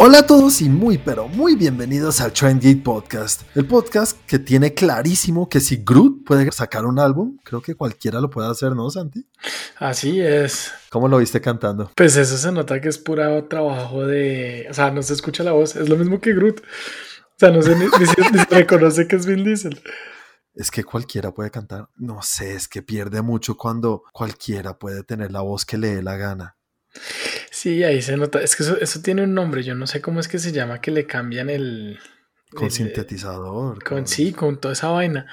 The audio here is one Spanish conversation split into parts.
Hola a todos y muy pero muy bienvenidos al Trend Geek Podcast, el podcast que tiene clarísimo que si Groot puede sacar un álbum, creo que cualquiera lo puede hacer, ¿no, Santi? Así es. ¿Cómo lo viste cantando? Pues eso se nota que es pura trabajo de, o sea, no se escucha la voz, es lo mismo que Groot. O sea, no se, ni, se reconoce que es Vin Diesel. Es que cualquiera puede cantar. No sé, es que pierde mucho cuando cualquiera puede tener la voz que le dé la gana. Sí, ahí se nota. Es que eso, tiene un nombre. Yo no sé cómo es que se llama que le cambian el. Con sintetizador. Con, sí, con toda esa vaina.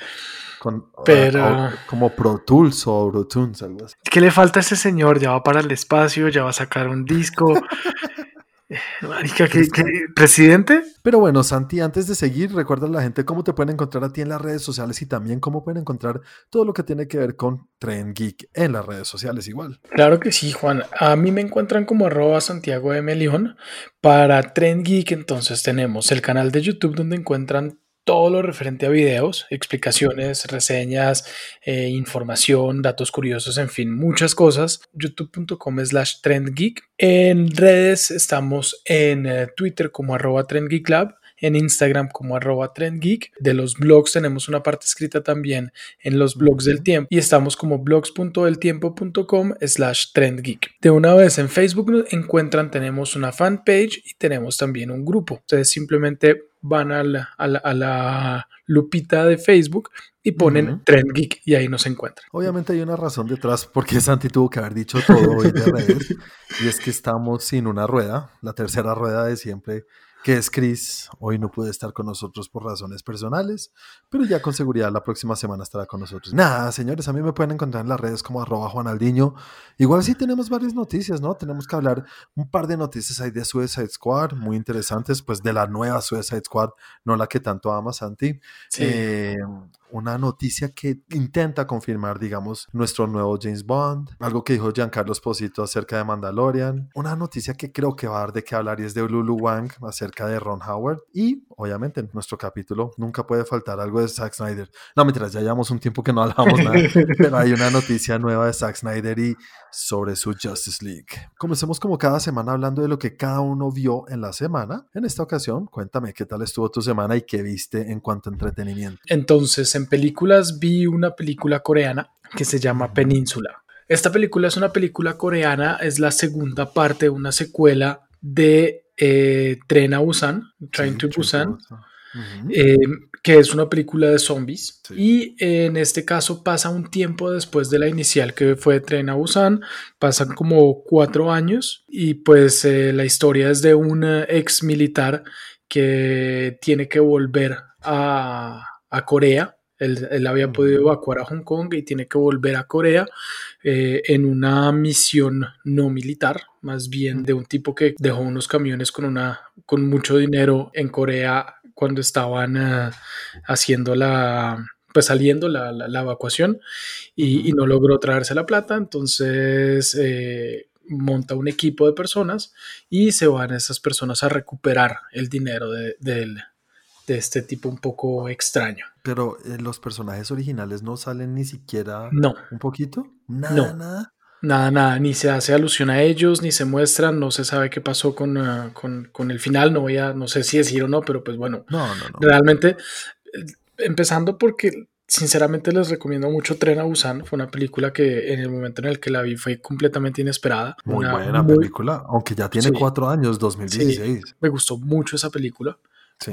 Con, Pero. como Pro Tools o Tunes, algo así. ¿Qué le falta a ese señor? Ya va para el espacio, ya va a sacar un disco. Marica, ¿qué, presidente? Pero bueno, Santi, antes de seguir, recuerda a la gente cómo te pueden encontrar a ti en las redes sociales y también cómo pueden encontrar todo lo que tiene que ver con Trend Geek en las redes sociales igual. Claro que sí, Juan. A mí me encuentran como arroba Santiago M. León. Para Trend Geek, entonces tenemos el canal de YouTube donde encuentran todo lo referente a videos, explicaciones, reseñas, eh, información, datos curiosos, en fin, muchas cosas. youtube.com slash trendgeek. En redes estamos en eh, Twitter como arroba trendgeeklab en Instagram como arroba trendgeek. De los blogs tenemos una parte escrita también en los blogs del tiempo y estamos como blogs.eltiempo.com slash trendgeek. De una vez en Facebook encuentran, tenemos una fanpage y tenemos también un grupo. Ustedes simplemente van a la, a la, lupita de Facebook y ponen Trend Geek y ahí nos encuentran. Obviamente hay una razón detrás porque Santi tuvo que haber dicho todo hoy de redes y es que estamos sin una rueda, la tercera rueda de siempre que es Chris. Hoy no puede estar con nosotros por razones personales, pero ya con seguridad la próxima semana estará con nosotros. Nada, señores, a mí me pueden encontrar en las redes como arroba Juanaldiño. Igual sí tenemos varias noticias, ¿no? Tenemos que hablar un par de noticias ahí de Suicide Squad, muy interesantes, pues de la nueva Suicide Squad, no la que tanto ama Santi. Sí. Eh, una noticia que intenta confirmar, digamos, nuestro nuevo James Bond, algo que dijo Giancarlo Esposito acerca de Mandalorian, una noticia que creo que va a dar de qué hablar y es de Lulu Wang acerca de Ron Howard y obviamente en nuestro capítulo nunca puede faltar algo de Zack Snyder. No, mientras ya llevamos un tiempo que no hablamos nada, pero hay una noticia nueva de Zack Snyder y sobre su Justice League. Comencemos como cada semana hablando de lo que cada uno vio en la semana. En esta ocasión, cuéntame qué tal estuvo tu semana y qué viste en cuanto a entretenimiento. Entonces, en películas vi una película coreana que se llama Península. Esta película es una película coreana, es la segunda parte de una secuela de eh, Tren a Busan, Train to Busan. Eh, que es una película de zombies. Y en este caso pasa un tiempo después de la inicial que fue Tren a Busan, pasan como cuatro años y pues eh, la historia es de un ex militar que tiene que volver a, a Corea. Él, había podido evacuar a Hong Kong y tiene que volver a Corea eh, en una misión no militar, más bien de un tipo que dejó unos camiones con, una, con mucho dinero en Corea cuando estaban eh, haciendo la, pues saliendo la, la, evacuación y, no logró traerse la plata, entonces eh, monta un equipo de personas y se van esas personas a recuperar el dinero de, de, de este tipo un poco extraño. Pero eh, los personajes originales no salen ni siquiera no. un poquito. Nada, nada. Nada, nada, ni se hace alusión a ellos, ni se muestran, no se sabe qué pasó con, ah, con, con, el final, no voy a, no sé si decir o no, pero pues bueno, no, no, no. realmente, eh, empezando porque sinceramente les recomiendo mucho Tren a Busan, fue una película que en el momento en el que la vi fue completamente inesperada. Muy buena película, aunque ya tiene cuatro años, 2016. me gustó mucho esa película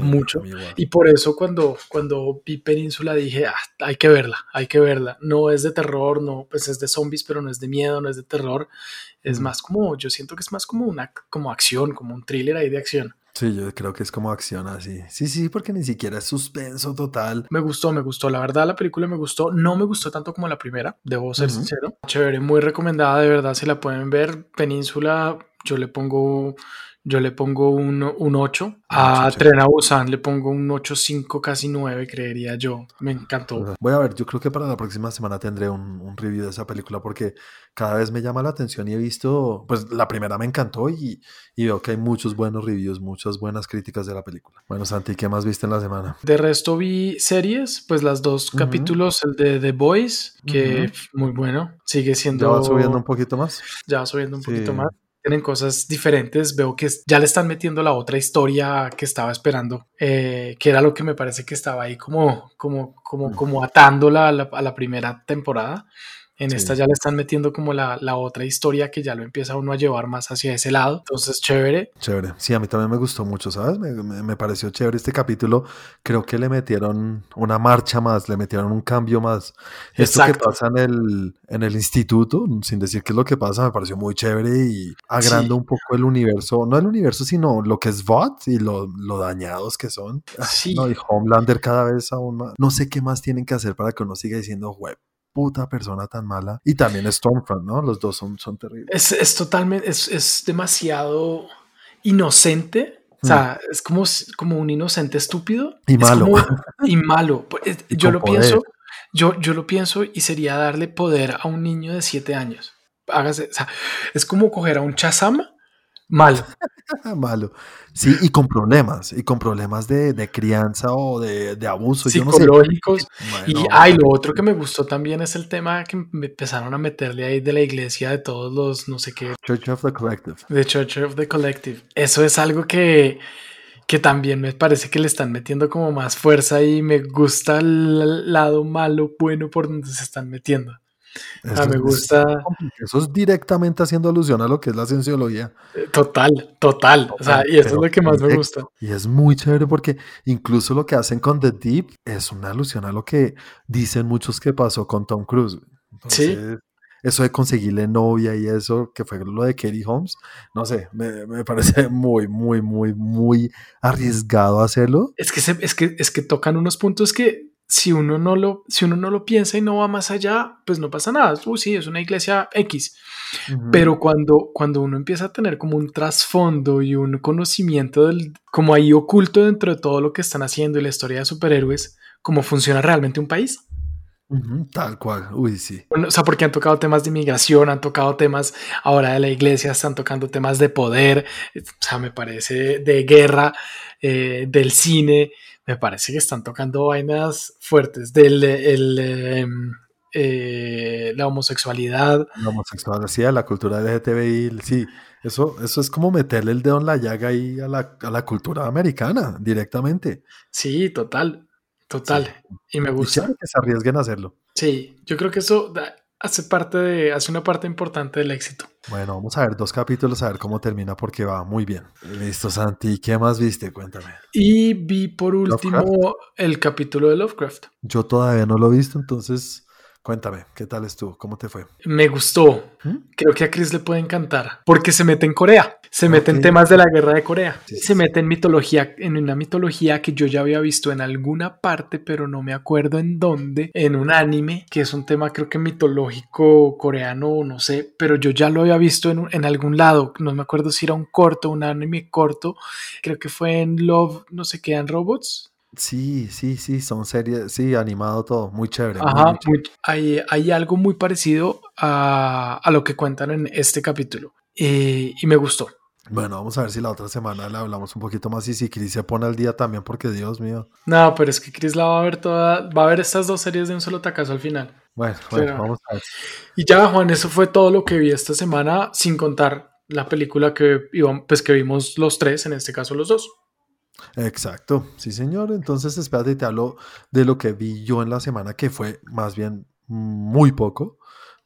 mucho. Y por eso cuando, cuando vi Península dije, ah, hay que verla, hay que verla. No es de terror, no, pues es de zombies, pero no es de miedo, no es de terror. Es mm. más como, yo siento que es más como una como acción, como un thriller ahí de acción. Sí, yo creo que es como acción así. Sí, sí, porque ni siquiera es suspenso total. Me gustó, me gustó. La verdad, la película me gustó. No me gustó tanto como la primera, debo ser sincero. Chévere, muy recomendada, de verdad, si la pueden ver. Península, yo le pongo yo le pongo un, un 8. A Tren a Busan le pongo un 8.5, casi 9, creería yo. Me encantó. Voy a ver, yo creo que para la próxima semana tendré un, un, review de esa película porque cada vez me llama la atención y he visto, pues la primera me encantó y, y veo que hay muchos buenos reviews, muchas buenas críticas de la película. Bueno, Santi, ¿qué más viste en la semana? De resto vi series, pues las dos capítulos, el de The Boys, que muy bueno, sigue siendo... ¿Ya va subiendo un poquito más? Ya va subiendo un poquito más meten en cosas diferentes. Veo que ya le están metiendo la otra historia que estaba esperando, eh, que era lo que me parece que estaba ahí como, como, como, como atándola a la primera temporada. En esta ya le están metiendo como la, la, otra historia que ya lo empieza uno a llevar más hacia ese lado. Entonces, chévere. Chévere. Sí, a mí también me gustó mucho, ¿sabes? Me, me, pareció chévere este capítulo. Creo que le metieron una marcha más, le metieron un cambio más. Esto que pasa en el, en el instituto, sin decir qué es lo que pasa, me pareció muy chévere y agranda un poco el universo, no el universo, sino lo que es VOT y lo, lo dañados que son. Ah, sí. No, y Homelander cada vez aún más. No sé qué más tienen que hacer para que uno siga diciendo web puta persona tan mala. Y también Stormfront, ¿no? Los dos son, son terribles. Es, es totalmente, es, es, demasiado inocente. O sea, mm. es como, como un inocente estúpido. Y malo. y malo. yo lo pienso, yo, yo lo pienso y sería darle poder a un niño de siete años. Hágase, o sea, es como coger a un chazama malo. malo. Sí, y con problemas, y con problemas de, de crianza o de, de abuso. Psicológicos. y ay, lo otro que me gustó también es el tema que me empezaron a meterle ahí de la iglesia de todos los, no sé qué. Church of the Collective. The Church of the Collective. Eso es algo que, que también me parece que le están metiendo como más fuerza y me gusta el lado malo, bueno por donde se están metiendo. Ah, me gusta. eso es directamente haciendo alusión a lo que es la cienciología. Eh, total, total. o sea, y eso es lo que más me gusta. Y es muy chévere porque incluso lo que hacen con The Deep es una alusión a lo que dicen muchos que pasó con Tom Cruise. sí. Eso de conseguirle novia y eso, que fue lo de Katie Holmes, no sé, me, me parece muy, muy, muy, muy arriesgado hacerlo. Es que, es, que, es que tocan unos puntos que si uno no lo, si uno no lo piensa y no va más allá, pues no pasa nada. Uy, sí, es una iglesia X. Pero cuando, cuando uno empieza a tener como un trasfondo y un conocimiento del, como ahí oculto dentro de todo lo que están haciendo y la historia de superhéroes, cómo funciona realmente un país. tal cual, uy, sí. o sea, porque han tocado temas de inmigración, han tocado temas ahora de la iglesia, están tocando temas de poder, o sea, me parece de guerra, eh, del cine me parece que están tocando vainas fuertes del em, eh, la homosexualidad. La homosexualidad, la cultura LGTBI, sí, eso, eso es como meterle el dedo en la llaga ahí a la, a la cultura americana directamente. Sí, total, total. Y me gusta. que se arriesguen a hacerlo. Sí, yo creo que eso hace parte de, hace una parte importante del éxito. Bueno, vamos a ver dos capítulos a ver cómo termina porque va muy bien. Listo, Santi. ¿Qué más viste? Cuéntame. Y vi por último el capítulo de Lovecraft. Yo todavía no lo he visto, entonces Cuéntame, ¿qué tal estuvo? ¿Cómo te fue? Me gustó. ¿Mm? Creo que a Chris le puede encantar porque se mete en Corea, se mete en temas de la guerra de Corea, se mete en mitología, en una mitología que yo ya había visto en alguna parte, pero no me acuerdo en dónde, en un anime, que es un tema creo que mitológico coreano, no sé, pero yo ya lo había visto en, en algún lado, no me acuerdo si era un corto, un anime corto, creo que fue en Love, no sé qué, en Robots, Sí, sí, sí, son series, sí, animado todo, muy chévere. Ajá, hay, hay, algo muy parecido a, a, lo que cuentan en este capítulo. Y me gustó. Bueno, vamos a ver si la otra semana le hablamos un poquito más y si Chris se pone al día también, porque Dios mío. No, pero es que Chris la va a ver toda, va a ver estas dos series de un solo tacazo al final. Bueno, bueno, vamos a ver. Y ya, Juan, eso fue todo lo que vi esta semana, sin contar la película que, pues, que vimos los tres, en este caso los dos. Exacto, sí señor. Entonces espérate, te hablo de lo que vi yo en la semana, que fue más bien muy poco.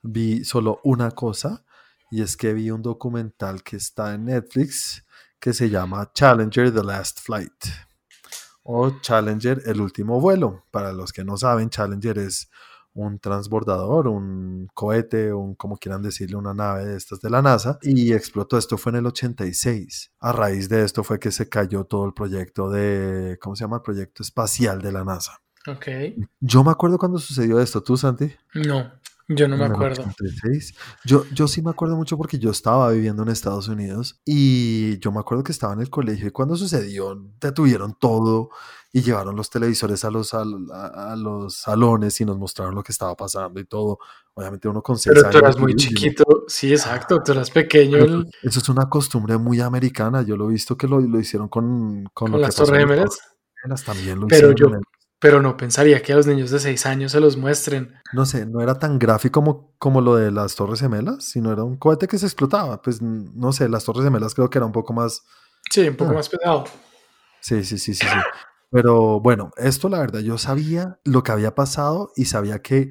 Vi solo una cosa y es que vi un documental que está en Netflix que se llama Challenger The Last Flight o Challenger El Último Vuelo. Para los que no saben, Challenger es un transbordador, un cohete, un como quieran decirle, una nave de estas de la NASA y explotó. Esto fue en el 86. A raíz de esto fue que se cayó todo el proyecto de, ¿cómo se llama? El proyecto espacial de la NASA. Ok. Yo me acuerdo cuando sucedió esto. ¿Tú, Santi? No. Yo no me acuerdo. Yo, yo sí me acuerdo mucho porque yo estaba viviendo en Estados Unidos y yo me acuerdo que estaba en el colegio y cuando sucedió detuvieron todo y llevaron los televisores a los, a, los salones y nos mostraron lo que estaba pasando y todo. Obviamente uno con Pero tú eras muy chiquito, sí, exacto, tú eras pequeño. Eso es una costumbre muy americana, yo lo he visto que lo, lo hicieron con, con, las Torres También lo Pero yo, pero no pensaría que a los niños de 6 años se los muestren. No sé, no era tan gráfico como, como lo de las Torres Gemelas, sino era un cohete que se explotaba. Pues no sé, las Torres Gemelas creo que era un poco más. Sí, un poco más pesado. Sí, sí, sí, sí, sí. Pero bueno, esto la verdad, yo sabía lo que había pasado y sabía que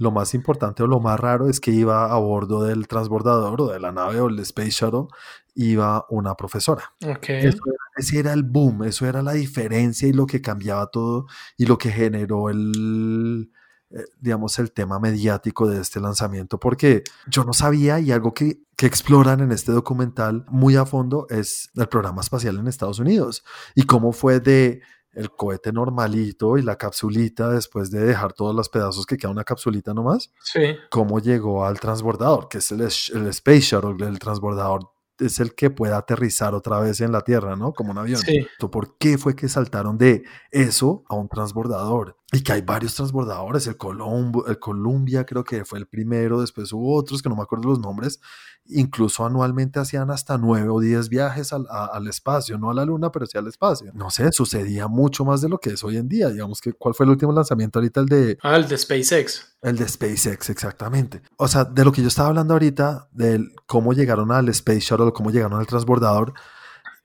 lo más importante o lo más raro es que iba a bordo del transbordador o de la nave o el Space Shuttle, iba una profesora. Okay. ese era el boom, eso era la diferencia y lo que cambiaba todo y lo que generó el, eh, digamos, el tema mediático de este lanzamiento, porque yo no sabía y algo que, que exploran en este documental muy a fondo es el programa espacial en Estados Unidos y cómo fue de el cohete normalito y la capsulita después de dejar todos los pedazos que queda una capsulita nomás. Sí. Cómo llegó al transbordador, que es el, el Space Shuttle, el transbordador es el que pueda aterrizar otra vez en la Tierra, ¿no? Como un avión. Sí. ¿Por qué fue que saltaron de eso a un transbordador? Y que hay varios transbordadores, el, Colombo, el Columbia creo que fue el primero, después hubo otros que no me acuerdo los nombres, incluso anualmente hacían hasta nueve o diez viajes al, al, espacio, no a la luna, pero sí al espacio. No sé, sucedía mucho más de lo que es hoy en día. Digamos que, ¿cuál fue el último lanzamiento ahorita? El de... Ah, el de SpaceX. El de SpaceX, exactamente. O sea, de lo que yo estaba hablando ahorita, de cómo llegaron al Space Shuttle, cómo llegaron al transbordador,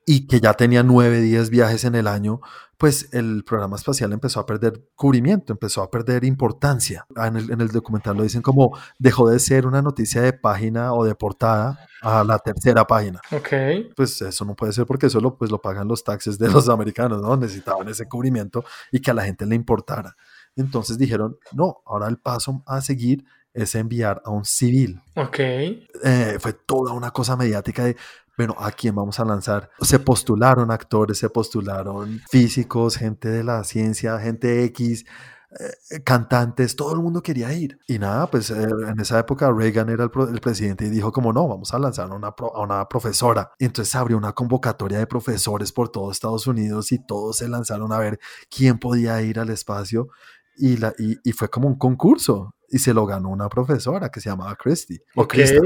y que ya tenía nueve, diez viajes en el año, pues el programa espacial empezó a perder cubrimiento, empezó a perder importancia. Ah, en el, en el, documental lo dicen como dejó de ser una noticia de página o de portada a la tercera página. Ok. Pues eso no puede ser porque eso lo, pues lo pagan los taxes de los americanos, ¿no? Necesitaban ese cubrimiento y que a la gente le importara. Entonces dijeron, no, ahora el paso a seguir es enviar a un civil. Ok. Eh, fue toda una cosa mediática de, bueno, ¿a quién vamos a lanzar? Se postularon actores, se postularon físicos, gente de la ciencia, gente X, eh, cantantes, todo el mundo quería ir. Y nada, pues eh, en esa época Reagan era el, el, presidente y dijo como no, vamos a lanzar a una, a una profesora. Y entonces abrió una convocatoria de profesores por todo Estados Unidos y todos se lanzaron a ver quién podía ir al espacio. Y, la, y, y fue como un concurso y se lo ganó una profesora que se llamaba Christy. O Ok. Krista.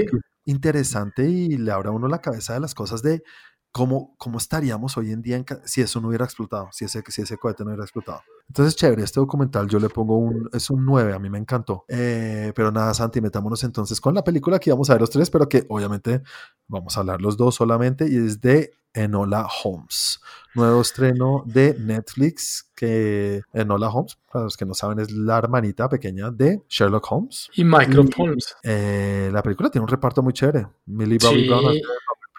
Interesante y le abre a uno la cabeza de las cosas de cómo, cómo estaríamos hoy en día en si eso no hubiera explotado, si ese, si ese cohete no hubiera explotado. Entonces, chévere, este documental yo le pongo un, es un 9, a mí me encantó. Eh, pero nada, Santi, metámonos entonces con la película que vamos a ver los tres, pero que obviamente vamos a hablar los dos solamente y es de Enola Holmes. Nuevo estreno de Netflix que Enola Holmes, para los que no saben, es la hermanita pequeña de Sherlock Holmes. Y Michael Y- Holmes. Eh, la película tiene un reparto muy chévere. Millie Bobby Sí. Brown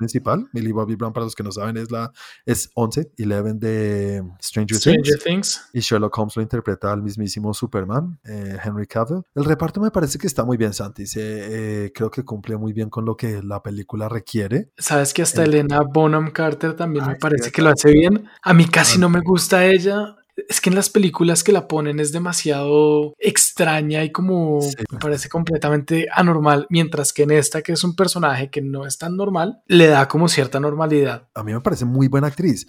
principal. Millie Bobby Brown, para los que no saben, es la es 11, 11 de Stranger, Stranger Things. Things. Y Sherlock Holmes lo interpreta al mismísimo Superman, eh, Henry Cavill. El reparto me parece que está muy bien, Santi. Se, eh, creo que cumple muy bien con lo que la película requiere. Sabes que hasta El- Elena Bonham Carter también Ay, me parece que lo hace bien. A mí casi Ah, no me gusta ella. Es que en las películas que la ponen es demasiado extraña y como Sí. me parece completamente anormal, mientras que en esta, que es un personaje que no es tan normal, le da como cierta normalidad. A mí me parece muy buena actriz.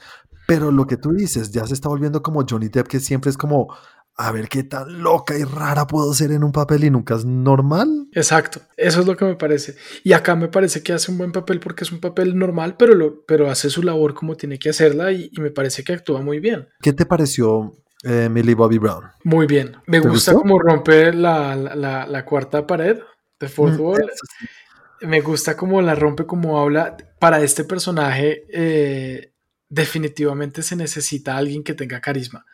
Pero lo que tú dices, ya se está volviendo como Johnny Depp, que siempre es como, a ver qué tan loca y rara puedo ser en un papel y nunca es normal. Exacto, eso es lo que me parece. Y acá me parece que hace un buen papel porque es un papel normal, pero, lo, pero hace su labor como tiene que hacerla y, y me parece que actúa muy bien. ¿Qué te pareció eh, Millie Bobby Brown? Muy bien. Me ¿Te gusta cómo rompe la, la- la- la cuarta pared de Fourth Mm, Wall. sí. Me gusta cómo la rompe, cómo habla. Para este personaje, eh, definitivamente se necesita alguien que tenga carisma.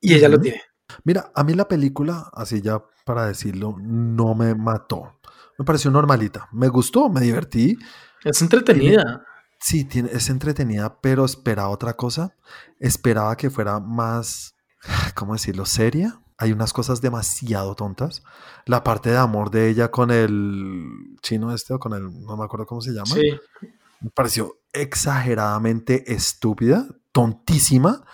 Y ella lo tiene. Mira, a mí la película, así ya para decirlo, no me mató. Me pareció normalita. Me gustó, me divertí. Es entretenida. Sí, tiene, es entretenida, pero esperaba otra cosa. Esperaba que fuera más, ¿cómo decirlo? Seria. Hay unas cosas demasiado tontas. La parte de amor de ella con el chino este o con el, no me acuerdo cómo se llama. Sí. Me pareció exageradamente estúpida, tontísima.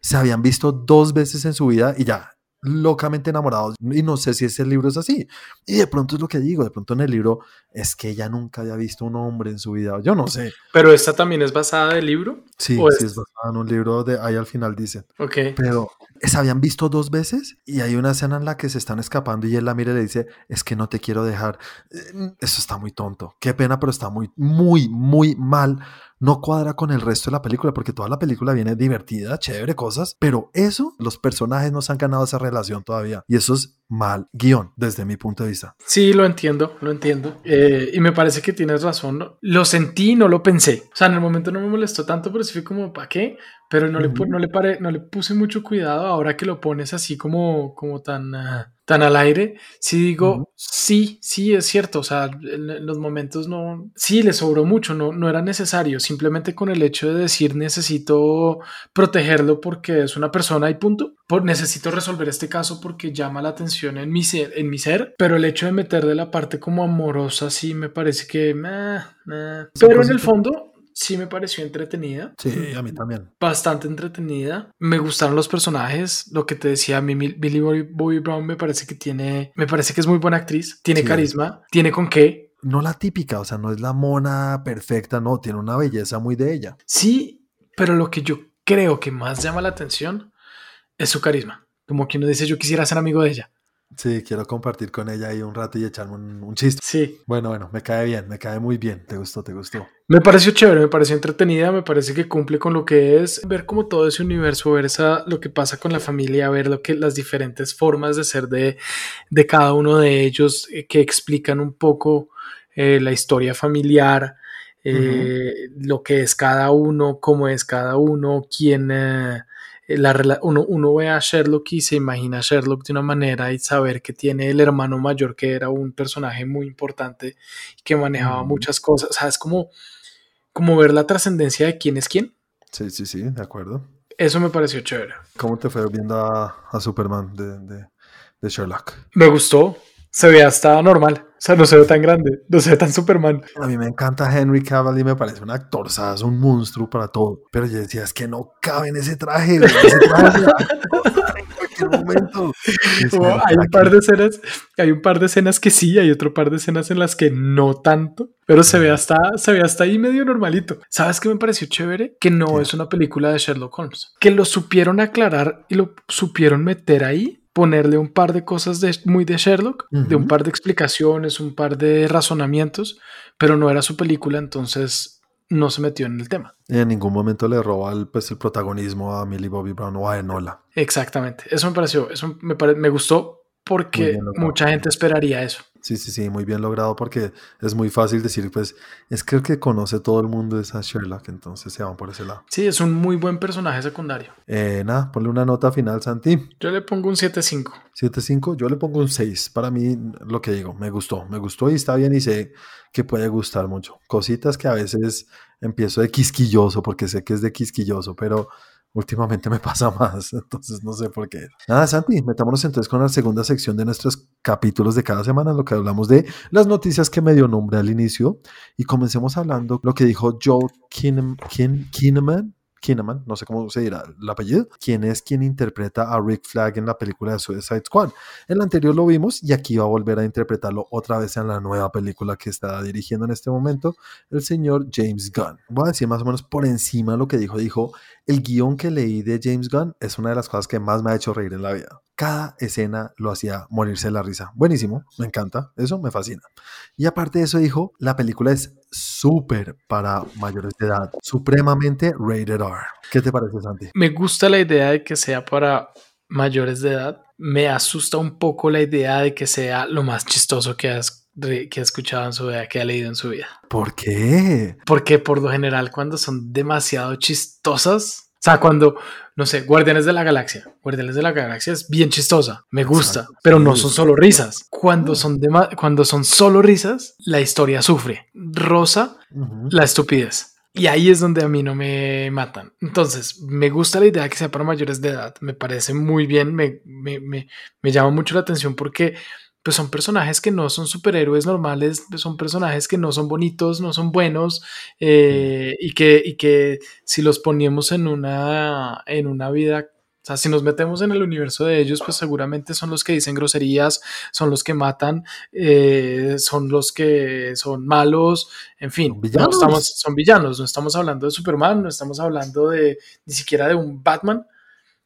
Se habían visto dos veces en su vida y ya, locamente enamorados. Y no sé si ese libro es así. Y de pronto es lo que digo, de pronto en el libro es que ella nunca había visto un hombre en su vida. Yo no sé. Pero esta también es basada del libro. Sí, ¿O sí es- es basada en un libro de ahí al final dice. Ok. Pero se habían visto dos veces y hay una escena en la que se están escapando y él la mira y le dice, es que no te quiero dejar. Eh, Eso está muy tonto. Qué pena, pero está muy, muy, muy mal. No cuadra con el resto de la película, porque toda la película viene divertida, chévere, cosas, pero eso, los personajes no se han ganado esa relación todavía. Y eso es mal guion, desde mi punto de vista. Sí, lo entiendo, lo entiendo. Eh, y me parece que tienes razón. Lo sentí, no lo pensé. O sea, en el momento no me molestó tanto, pero sí fue como, ¿para qué? Pero no, le, no, le pare, no le puse mucho cuidado ahora que lo pones así como, como tan... Ah, tan al aire, si digo, sí, sí, es cierto, o sea, en, los momentos no, sí, le sobró mucho, no, no era necesario, simplemente con el hecho de decir necesito protegerlo porque es una persona y punto, por, necesito resolver este caso porque llama la atención en mi ser, en mi ser pero el hecho de meter de la parte como amorosa sí me parece que, pero en el fondo sí me pareció entretenida. Sí, a mí también. Bastante entretenida. Me gustaron los personajes. Lo que te decía, a mí Billy Bobby, Brown me parece que tiene, me parece que es muy buena actriz. Tiene carisma, tiene con qué. No la típica, o sea, no es la mona perfecta, no, tiene una belleza muy de ella. Sí, pero lo que yo creo que más llama la atención es su carisma. Como quien uno dice, yo quisiera ser amigo de ella. Sí, quiero compartir con ella ahí un rato y echarme un, chiste. Sí. Bueno, bueno, me cae bien, me cae muy bien. ¿Te gustó? ¿Te gustó? Me pareció chévere, me pareció entretenida, me parece que cumple con lo que es ver como todo ese universo, ver esa, lo que pasa con la familia, ver lo que las diferentes formas de ser de, de cada uno de ellos eh, que explican un poco eh, la historia familiar, eh, lo que es cada uno, cómo es cada uno, quién la, uno, uno ve a Sherlock y se imagina a Sherlock de una manera y saber que tiene el hermano mayor que era un personaje muy importante y que manejaba muchas cosas. O sea, es como, como ver la trascendencia de quién es quién. Sí, sí, sí, de acuerdo. Eso me pareció chévere. ¿Cómo te fue viendo a, a Superman de, de, de Sherlock? Me gustó se ve hasta normal. O sea, no se ve tan grande, no se ve tan Superman. A mí me encanta Henry Cavill y me parece un actor, ¿sabes? Un monstruo para todo. Pero yo decía, es que no cabe en ese traje. En ese traje en momento. hay un par de escenas, hay un par de escenas que sí, hay otro par de escenas en las que no tanto, pero se ve hasta, se ve hasta ahí medio normalito. ¿Sabes qué me pareció chévere? Que no es una película de Sherlock Holmes. Que lo supieron aclarar y lo supieron meter ahí ponerle un par de cosas de, muy de Sherlock, de un par de explicaciones, un par de razonamientos, pero no era su película, entonces no se metió en el tema. Y en ningún momento le roba el, pues, el protagonismo a Millie Bobby Brown o a Enola. Exactamente, eso me pareció, eso me, me gustó porque mucha gente esperaría eso. Sí, sí, sí, muy bien logrado porque es muy fácil decir, pues, es que el que conoce todo el mundo es a Sherlock, entonces se van por ese lado. Sí, es un muy buen personaje secundario. Eh, nada, ponle una nota final, Santi. Yo le pongo un 7.5. 7.5, yo le pongo un 6. Para mí, lo que digo, me gustó, me gustó y está bien y sé que puede gustar mucho. Cositas que a veces empiezo de quisquilloso porque sé que es de quisquilloso, pero últimamente me pasa más, entonces no sé por qué. Nada, Santi, metámonos entonces con la segunda sección de nuestros capítulos de cada semana, en lo que hablamos de las noticias que me dio nombre al inicio, y comencemos hablando lo que dijo Joe Kinnaman, Kinnaman, no sé cómo se dirá el apellido, quien es quien interpreta a Rick Flag en la película de Suicide Squad. En la anterior lo vimos y aquí va a volver a interpretarlo otra vez en la nueva película que está dirigiendo en este momento el señor James Gunn. Voy a decir más o menos por encima lo que dijo. Dijo, el guion que leí de James Gunn es una de las cosas que más me ha hecho reír en la vida. Cada escena lo hacía morirse de la risa. Buenísimo, me encanta, eso me fascina. Y aparte de eso dijo, la película es súper para mayores de edad, supremamente rated R. ¿Qué te parece, Santi? Me gusta la idea de que sea para mayores de edad. Me asusta un poco la idea de que sea lo más chistoso que has que ha escuchado en su vida, que ha leído en su vida. ¿Por qué? Porque por lo general cuando son demasiado chistosas, o sea, cuando, no sé, Guardianes de la Galaxia, Guardianes de la Galaxia es bien chistosa, me gusta, pero no son solo risas. Cuando son, cuando son solo risas, la historia sufre. Rosa, la estupidez. Y ahí es donde a mí no me matan. Entonces, me gusta la idea que sea para mayores de edad. Me parece muy bien. Me, me, me, me llama mucho la atención porque pues son personajes que no son superhéroes normales, son personajes que no son bonitos, no son buenos, eh, y, que, y que si los poníamos en una, en una vida, o sea, si nos metemos en el universo de ellos, pues seguramente son los que dicen groserías, son los que matan, eh, son los que son malos, en fin, ¿Son estamos, son villanos, no estamos hablando de Superman, no estamos hablando de ni siquiera de un Batman,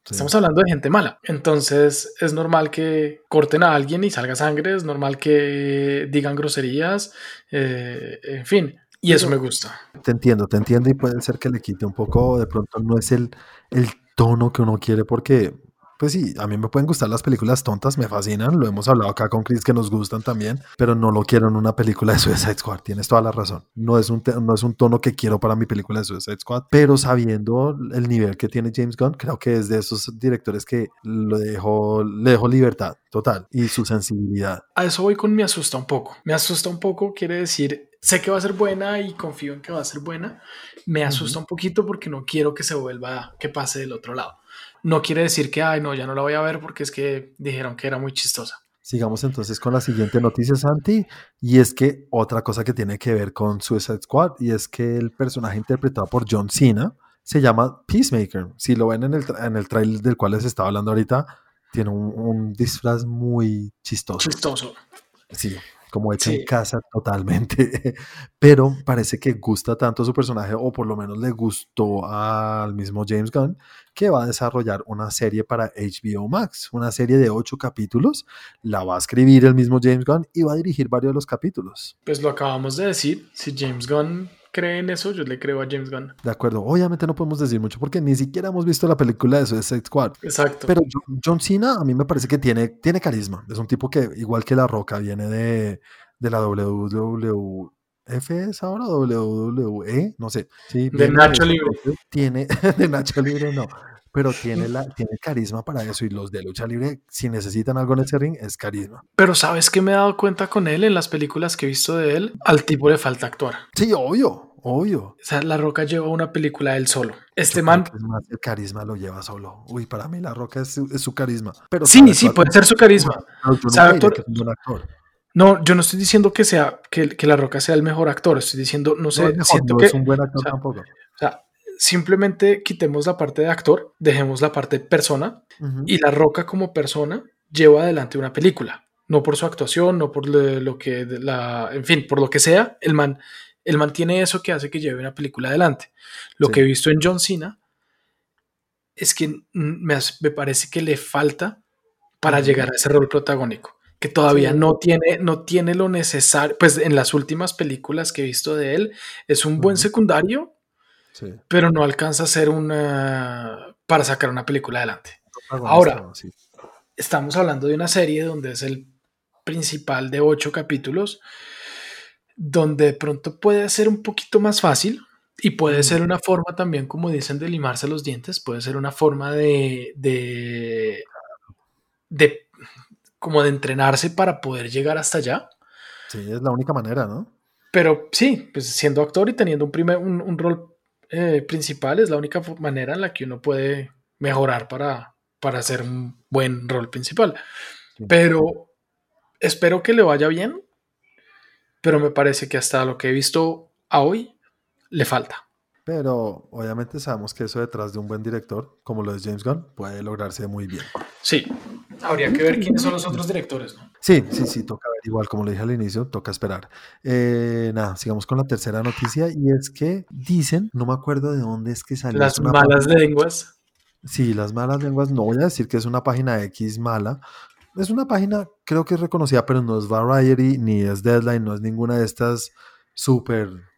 Estamos hablando de gente mala. Entonces es normal que corten a alguien y salga sangre, es normal que digan groserías, eh, en fin. Y eso me gusta. Te entiendo, te entiendo y puede ser que le quite un poco, de pronto no es el, el tono que uno quiere porque pues sí, a mí me pueden gustar las películas tontas, me fascinan, lo hemos hablado acá con Chris que nos gustan también, pero no lo quiero en una película de Suicide Squad, tienes toda la razón. No es un, no es un tono que quiero para mi película de Suicide Squad, pero sabiendo el nivel que tiene James Gunn, creo que es de esos directores que lo dejo, le dejo libertad total y su sensibilidad. A eso voy con me asusta un poco. Me asusta un poco quiere decir, sé que va a ser buena y confío en que va a ser buena. Me asusta un poquito porque no quiero que se vuelva, que pase del otro lado no quiere decir que, ay, no, ya no la voy a ver porque es que dijeron que era muy chistosa. Sigamos entonces con la siguiente noticia, Santi, y es que otra cosa que tiene que ver con Suicide Squad, y es que el personaje interpretado por John Cena se llama Peacemaker. Si lo ven en el, en el trailer del cual les estaba hablando ahorita, tiene un, disfraz muy chistoso. Chistoso. Sí, como hecho en casa totalmente, pero parece que gusta tanto su personaje, o por lo menos le gustó al mismo James Gunn, que va a desarrollar una serie para HBO Max, una serie de ocho capítulos, la va a escribir el mismo James Gunn y va a dirigir varios de los capítulos. Pues lo acabamos de decir, si James Gunn cree en eso, yo le creo a James Gunn. De acuerdo, obviamente no podemos decir mucho porque ni siquiera hemos visto la película de Suicide Squad. Exacto. Pero John, Cena a mí me parece que tiene, tiene carisma. Es un tipo que, igual que La Roca, viene de, de la WWF es ahora WWE, no sé. Sí, de Nacho Libre. Tiene, de Nacho Libre no pero tiene, la, tiene carisma para eso y los de lucha libre, si necesitan algo en ese ring, es carisma. Pero ¿sabes qué me he dado cuenta con él en las películas que he visto de él? Al tipo le falta actuar. Sí, obvio, obvio. O sea, La Roca lleva una película él solo. Este man... el carisma lo lleva solo. Uy, para mí La Roca es, su carisma. Pero sí, sí, puede ser su carisma. No, yo no estoy diciendo que sea que, que, La Roca sea el mejor actor, estoy diciendo, no sé, siento que es un buen actor tampoco. O sea, simplemente quitemos la parte de actor, dejemos la parte de persona y La Roca como persona lleva adelante una película. No por su actuación, no por lo que, la, en fin, por lo que sea, el man, el man tiene eso que hace que lleve una película adelante. Lo que he visto en John Cena es que me, me parece que le falta para llegar a ese rol protagónico que todavía no, tiene, no tiene lo necesario, pues en las últimas películas que he visto de él, es un buen secundario, pero no alcanza a ser una para sacar una película adelante. Ahora, estamos hablando de una serie donde es el principal de ocho capítulos, donde de pronto puede ser un poquito más fácil y puede ser una forma también, como dicen, de limarse los dientes, puede ser una forma de, de, de como de entrenarse para poder llegar hasta allá. Sí, es la única manera, ¿no? Pero sí, pues siendo actor y teniendo un, primer, un rol eh, principal es la única manera en la que uno puede mejorar para, para hacer un buen rol principal. Pero espero que le vaya bien, pero me parece que hasta lo que he visto a hoy le falta. Pero obviamente sabemos que eso detrás de un buen director, como lo es James Gunn, puede lograrse muy bien. Sí, habría que ver quiénes son los otros directores, ¿no? Sí, sí, sí, toca ver. Igual como le dije al inicio, toca esperar. Eh, nada, sigamos con la tercera noticia y es que dicen, no me acuerdo de dónde es que salió. Las malas lenguas. Sí, las malas lenguas, no voy a decir que es una página X mala. Es una página, creo que es reconocida, pero no es Variety, ni es Deadline, no es ninguna de estas súper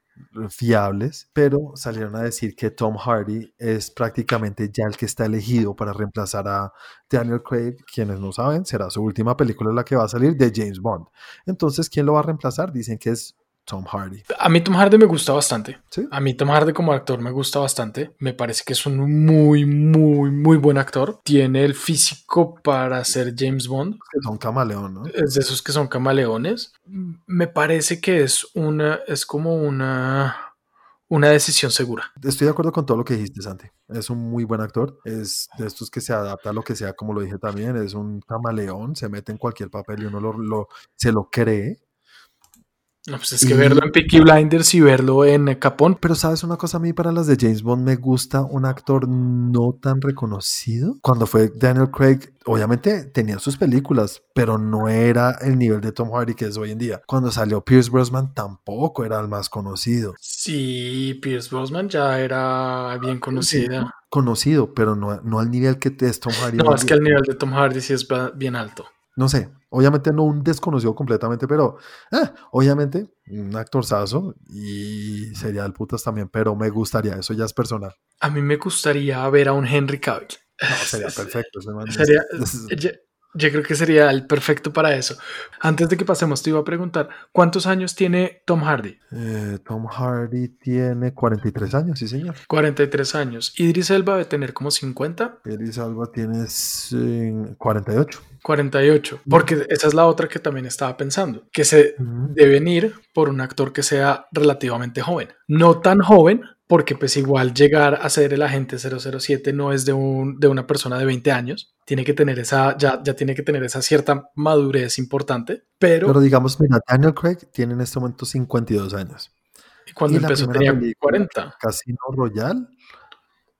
fiables, pero salieron a decir que Tom Hardy es prácticamente ya el que está elegido para reemplazar a Daniel Craig, quienes no saben, será su última película la que va a salir de James Bond. Entonces, ¿quién lo va a reemplazar? Dicen que es Tom Hardy. A mí Tom Hardy me gusta bastante. A mí Tom Hardy como actor me gusta bastante. Me parece que es un muy, muy, muy buen actor. Tiene el físico para ser James Bond. Es un camaleón, ¿no? Es de esos que son camaleones. Me parece que es una, es como una, una decisión segura. Estoy de acuerdo con todo lo que dijiste, Santi. Es un muy buen actor. Es de estos que se adapta a lo que sea, como lo dije también. Es un camaleón, se mete en cualquier papel y uno lo, se lo cree no, pues es que verlo en Peaky Blinders y verlo en Capón. Pero sabes una cosa a mí para las de James Bond me gusta un actor no tan reconocido. Cuando fue Daniel Craig, obviamente tenía sus películas, pero no era el nivel de Tom Hardy que es hoy en día. Cuando salió Pierce Brosnan tampoco era el más conocido. Sí, Pierce Brosnan ya era bien conocida. conocido, pero no, no al nivel que es Tom Hardy. No, es que el nivel de Tom Hardy sí es bien alto. No sé, obviamente no un desconocido completamente, pero eh, obviamente un actorzazo y sería el putas también, pero me gustaría, eso ya es personal. A mí me gustaría ver a un Henry Cavill. No, sería perfecto. Sería, yo creo que sería el perfecto para eso. Antes de que pasemos, te iba a preguntar, ¿cuántos años tiene Tom Hardy? Eh, Tom Hardy tiene 43 años, sí, señor. 43 años. ¿Idris Elba debe tener como 50? Idris Elba tiene 48. 48, porque esa es la otra que también estaba pensando, que se deben ir por un actor que sea relativamente joven. No tan joven, porque pues igual llegar a ser el agente 007 no es de, un, de una persona de 20 años, tiene que tener esa, ya, ya tiene que tener esa cierta madurez importante, pero... Pero digamos, mira, Daniel Craig tiene en este momento 52 años. Y cuando empezó tenía 40. Casino Royale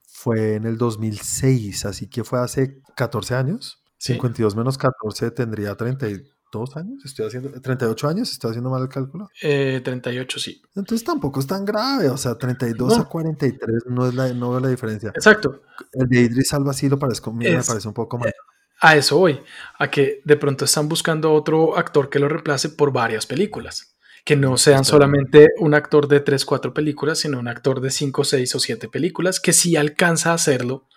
fue en el 2006, así que fue hace 14 años. 52 menos 14 tendría 32 dos años, estoy haciendo, 38 años, estoy haciendo mal el cálculo. Eh, 38, sí. Entonces tampoco es tan grave, o sea, 32 a 43 no es, la, no es la diferencia. Exacto. El de Idris Alba sí lo parezco, me parece un poco más. Eh, a eso voy, a que de pronto están buscando otro actor que lo reemplace por varias películas. Que no sean solamente un actor de 3, 4 películas, sino un actor de 5, 6 o 7 películas, que si alcanza a hacerlo,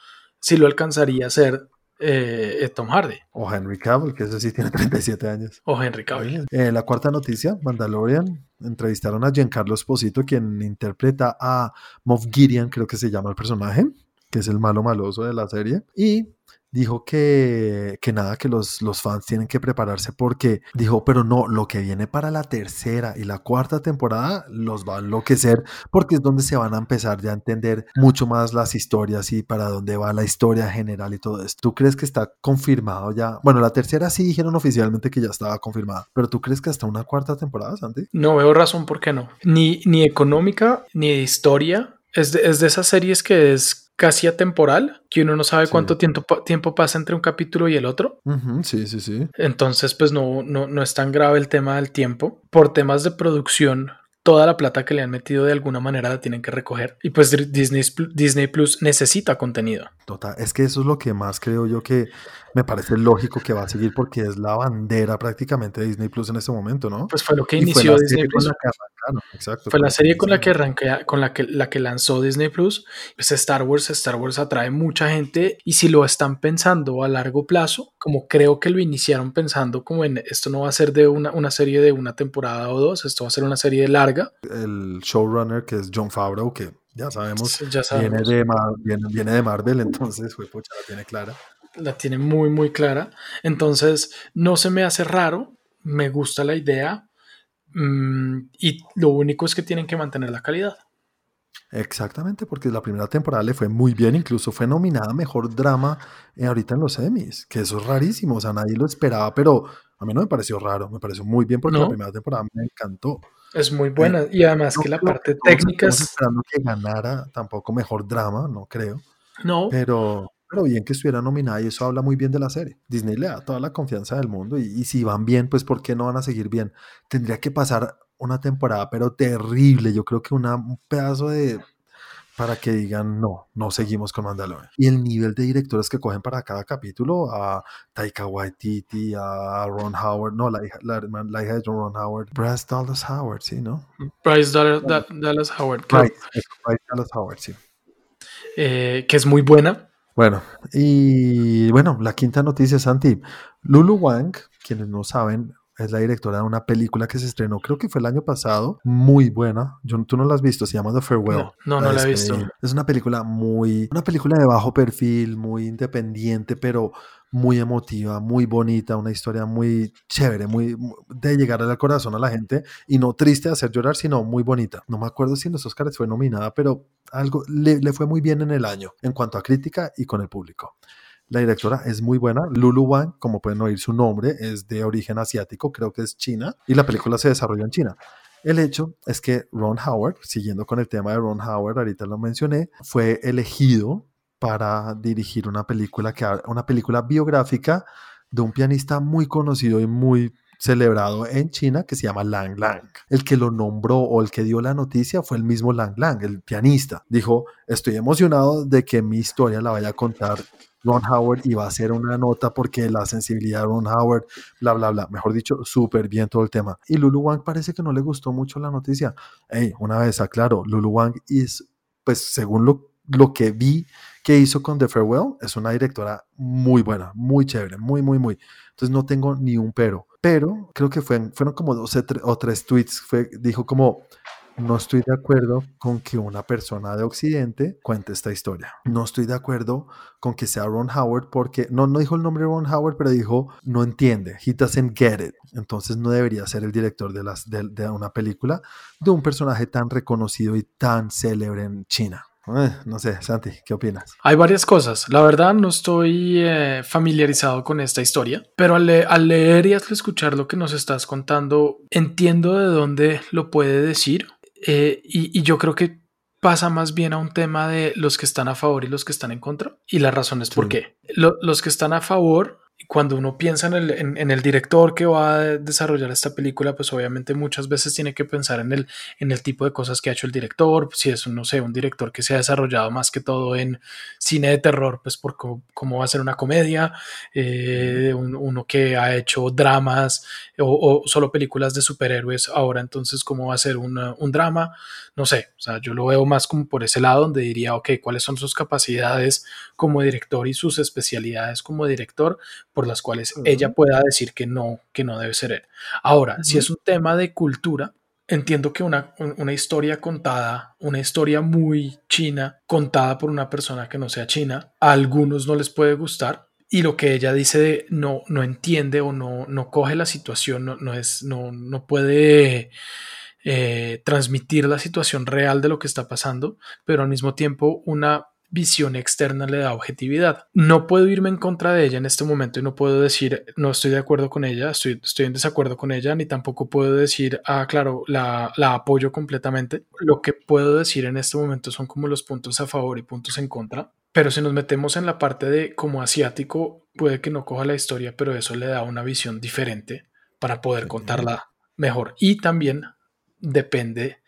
si lo alcanzaría a hacer eh, Tom Hardy. O Henry Cavill, que ese sí tiene 37 años. O Henry Cavill. Eh, la cuarta noticia, Mandalorian, entrevistaron a Giancarlo Esposito, quien interpreta a Moff Gideon, creo que se llama el personaje, que es el malo maloso de la serie. Y dijo que, que nada, que los, los fans tienen que prepararse porque dijo, pero no, lo que viene para la tercera y la cuarta temporada los va a enloquecer porque es donde se van a empezar ya a entender mucho más las historias y para dónde va la historia general y todo esto. ¿Tú crees que está confirmado ya? Bueno, la tercera sí dijeron oficialmente que ya estaba confirmada, pero ¿tú crees que hasta una cuarta temporada, Santi? No veo razón por qué no. Ni, ni económica, ni de historia. Es de, es de esas series que es casi atemporal, que uno no sabe cuánto tiempo, tiempo, pasa entre un capítulo y el otro. sí, sí, sí. Entonces, pues no, no, no es tan grave el tema del tiempo. Por temas de producción, toda la plata que le han metido de alguna manera la tienen que recoger. Y pues Disney, Disney Plus necesita contenido. Total, es que eso es lo que más creo yo que me parece lógico que va a seguir porque es la bandera prácticamente de Disney Plus en este momento, ¿no? Pues fue lo que inició Disney Plus. fue la serie con la que arranqué, con la que, la que lanzó Disney Plus. Pues Star Wars, Star Wars atrae mucha gente y si lo están pensando a largo plazo, como creo que lo iniciaron pensando como en esto no va a ser de una, una serie de una temporada o dos, esto va a ser una serie larga. El showrunner que es John Favreau, que ya sabemos, Viene, de viene, de Marvel, entonces fue pucha, la tiene clara. La tiene muy, muy clara. Entonces, no se me hace raro, me gusta la idea mm, y lo único es que tienen que mantener la calidad. Exactamente, porque la primera temporada le fue muy bien, incluso fue nominada Mejor Drama eh, ahorita en los Emmys, que eso es rarísimo, o sea, nadie lo esperaba, pero a mí no me pareció raro, me pareció muy bien porque la primera temporada me encantó. Es muy buena. Eh, y además que la parte técnica es... esperando que ganara tampoco mejor drama, no creo. No. Pero, pero bien que estuviera nominada y eso habla muy bien de la serie. Disney le da toda la confianza del mundo y, y si van bien, pues ¿por qué no van a seguir bien? Tendría que pasar una temporada, pero terrible. Yo creo que una, un pedazo de para que digan no, no seguimos con Mandalorian. Y el nivel de directores que cogen para cada capítulo, a Taika Waititi, a Ron Howard, no, la hija, la, hija de Ron Howard, Bryce Dallas Howard, sí, ¿no? Bryce Dallas, Howard. Bryce, Dallas Howard, sí. Eh, que es muy buena. Bueno, y bueno, la quinta noticia, Santi. Lulu Wang, quienes no saben, es la directora de una película que se estrenó, creo que fue el año pasado, muy buena. Yo, tú no la has visto, se llama The Farewell. No, no, la, he visto. Es una película muy, una película de bajo perfil, muy independiente, pero muy emotiva, muy bonita, una historia muy chévere, muy de llegar al corazón a la gente y no triste de hacer llorar, sino muy bonita. No me acuerdo si en los Oscars fue nominada, pero algo le, le fue muy bien en el año en cuanto a crítica y con el público. La directora es muy buena. Lulu Wang, como pueden oír su nombre, es de origen asiático, creo que es China, y la película se desarrolla en China. El hecho es que Ron Howard, siguiendo con el tema de Ron Howard, ahorita lo mencioné, fue elegido para dirigir una película, que, una película biográfica de un pianista muy conocido y muy celebrado en China que se llama Lang Lang. El que lo nombró o el que dio la noticia fue el mismo Lang Lang, el pianista. Dijo, estoy emocionado de que mi historia la vaya a contar Ron Howard iba a hacer una nota porque la sensibilidad de Ron Howard, bla, bla, bla. Mejor dicho, súper bien todo el tema. Y Lulu Wang parece que no le gustó mucho la noticia. Hey, una vez aclaro, Lulu Wang es, pues según lo, lo que vi que hizo con The Farewell, es una directora muy buena, muy chévere, muy, muy, muy. Entonces no tengo ni un pero. Pero creo que fue, fueron como dos o tres tweets. Dijo como, no estoy de acuerdo con que una persona de Occidente cuente esta historia. No estoy de acuerdo con que sea Ron Howard porque no, no dijo el nombre de Ron Howard, pero dijo no entiende. He doesn't get it. Entonces no debería ser el director de, las, de, una película de un personaje tan reconocido y tan célebre en China. Eh, no sé, Santi, ¿qué opinas? Hay varias cosas. La verdad no estoy eh, familiarizado con esta historia, pero al, al, leer y al escuchar lo que nos estás contando, entiendo de dónde lo puede decir eh, y, yo creo que pasa más bien a un tema de los que están a favor y los que están en contra. Y la razón es por qué. los que están a favor cuando uno piensa en el, en, el, director que va a desarrollar esta película, pues obviamente muchas veces tiene que pensar en el, en el tipo de cosas que ha hecho el director. Si es, no sé, un director que se ha desarrollado más que todo en cine de terror, pues por cómo, va a ser una comedia, eh, uno que ha hecho dramas o, solo películas de superhéroes, ahora entonces cómo va a ser un drama, no sé, o sea, yo lo veo más como por ese lado donde diría, ok, ¿cuáles son sus capacidades como director y sus especialidades como director? Por las cuales ella pueda decir que no, que no debe ser él. Ahora, si es un tema de cultura, entiendo que una, una, historia contada, una historia muy china, contada por una persona que no sea china, a algunos no les puede gustar. Y lo que ella dice no, no entiende o no, no coge la situación, no, no, es, no, no puede eh, transmitir la situación real de lo que está pasando, pero al mismo tiempo una visión externa le da objetividad. No puedo irme en contra de ella en este momento y no puedo decir no estoy de acuerdo con ella, estoy, estoy en desacuerdo con ella, ni tampoco puedo decir, ah, claro, la, la apoyo completamente. Lo que puedo decir en este momento son como los puntos a favor y puntos en contra. Pero si nos metemos en la parte de como asiático, puede que no coja la historia, pero eso le da una visión diferente para poder contarla mejor. Y también depende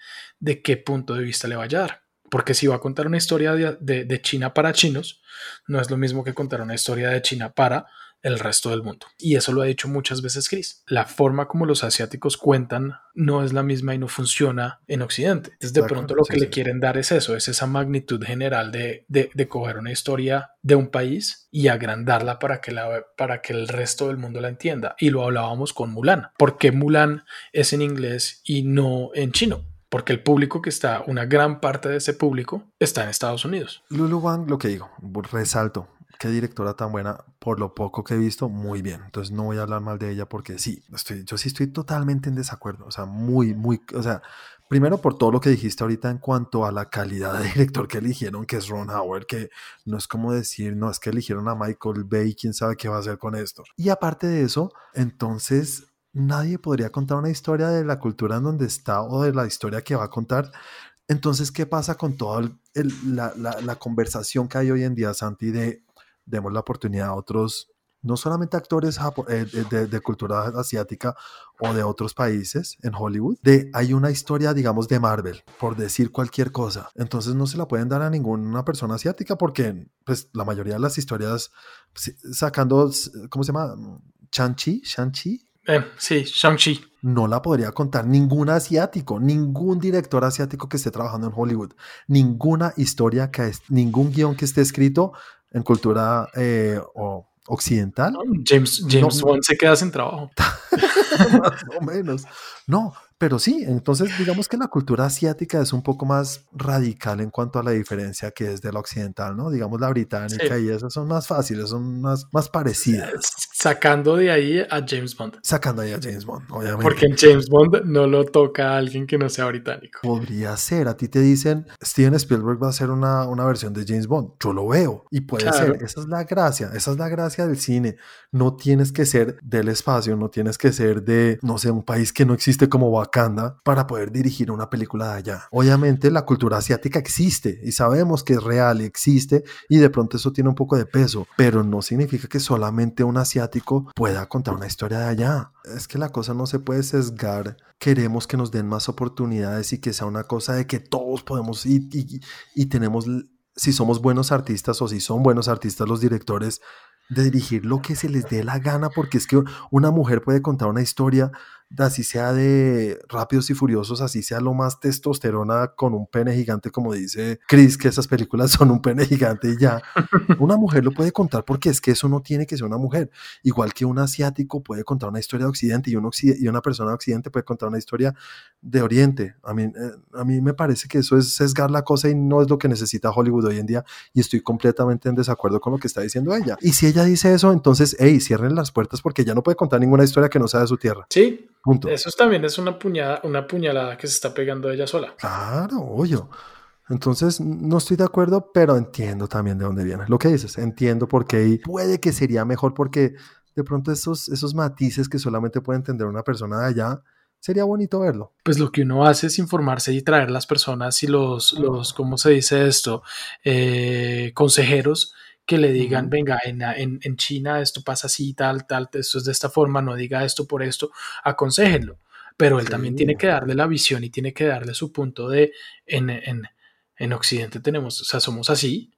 de qué punto de vista le vaya a dar. Porque si va a contar una historia de, China para chinos, no es lo mismo que contar una historia de China para el resto del mundo. Y eso lo ha dicho muchas veces Chris. La forma como los asiáticos cuentan no es la misma y no funciona en Occidente. Entonces de pronto lo que le quieren dar es eso, es esa magnitud general de, de, coger una historia de un país y agrandarla para que, la, para que el resto del mundo la entienda. Y lo hablábamos con Mulan. ¿Por qué Mulan es en inglés y no en chino? Porque el público que está, una gran parte de ese público está en Estados Unidos. Lulu Wang, lo que digo, resalto, qué directora tan buena, por lo poco que he visto, muy bien. Entonces no voy a hablar mal de ella porque sí, estoy, yo sí estoy totalmente en desacuerdo, o sea, muy, muy, o sea, primero por todo lo que dijiste ahorita en cuanto a la calidad de director que eligieron, que es Ron Howard, que no es como decir, no, es que eligieron a Michael Bay, quién sabe qué va a hacer con esto. Y aparte de eso, entonces nadie podría contar una historia de la cultura en donde está o de la historia que va a contar. Entonces, ¿qué pasa con toda la, conversación que hay hoy en día, Santi, de demos la oportunidad a otros, no solamente actores eh, de, cultura asiática o de otros países en Hollywood, de hay una historia, digamos, de Marvel, por decir cualquier cosa. Entonces no se la pueden dar a ninguna persona asiática porque, pues, la mayoría de las historias, sacando, ¿cómo se llama? Shang-Chi, Shang-Chi, eh, sí, Shang-Chi. No la podría contar ningún asiático, ningún director asiático que esté trabajando en Hollywood, ninguna historia, que ningún guion que esté escrito en cultura eh, occidental. James, James Bond se queda sin trabajo. Más o menos. No, pero sí, entonces digamos que la cultura asiática es un poco más radical en cuanto a la diferencia que es de la occidental, ¿no? Digamos la británica y esas son más fáciles, son más, más parecidas. Sacando de ahí a James Bond. Sacando ahí a James Bond, obviamente. Porque en James Bond no lo toca a alguien que no sea británico. Podría ser, a ti te dicen, Steven Spielberg va a hacer una, una versión de James Bond. Yo lo veo y puede ser, esa es la gracia, esa es la gracia del cine. No tienes que ser del espacio, no tienes que ser de, no sé, un país que no existe como va para poder dirigir una película de allá. Obviamente la cultura asiática existe y sabemos que es real y existe y de pronto eso tiene un poco de peso, pero no significa que solamente un asiático pueda contar una historia de allá. Es que la cosa no se puede sesgar. Queremos que nos den más oportunidades y que sea una cosa de que todos podemos y, y, y tenemos si somos buenos artistas o si son buenos artistas los directores de dirigir lo que se les dé la gana, porque es que una mujer puede contar una historia así sea de Rápidos y Furiosos, así sea lo más testosterona con un pene gigante, como dice Chris, que esas películas son un pene gigante y ya. Una mujer lo puede contar porque es que eso no tiene que ser una mujer. Igual que un asiático puede contar una historia de Occidente y, un y una persona de Occidente puede contar una historia de Oriente. A mí, eh, a mí me parece que eso es sesgar la cosa y no es lo que necesita Hollywood hoy en día y estoy completamente en desacuerdo con lo que está diciendo ella. Y si ella dice eso, entonces, hey, cierren las puertas porque ya no puede contar ninguna historia que no sea de su tierra. Sí, eso también es una puñalada, una puñalada que se está pegando ella sola. Claro, oye. Entonces, no estoy de acuerdo, pero entiendo también de dónde viene. Lo que dices, entiendo por qué y puede que sería mejor porque de pronto esos, esos matices que solamente puede entender una persona de allá, sería bonito verlo. Pues lo que uno hace es informarse y traer las personas y los, los ¿cómo se dice esto? Eh, consejeros que le digan, venga, en, en, China esto pasa así, tal, tal, esto es de esta forma, no diga esto por esto, aconsejenlo. Pero él también tiene que darle la visión y tiene que darle su punto de, en, en Occidente tenemos, o sea, somos así,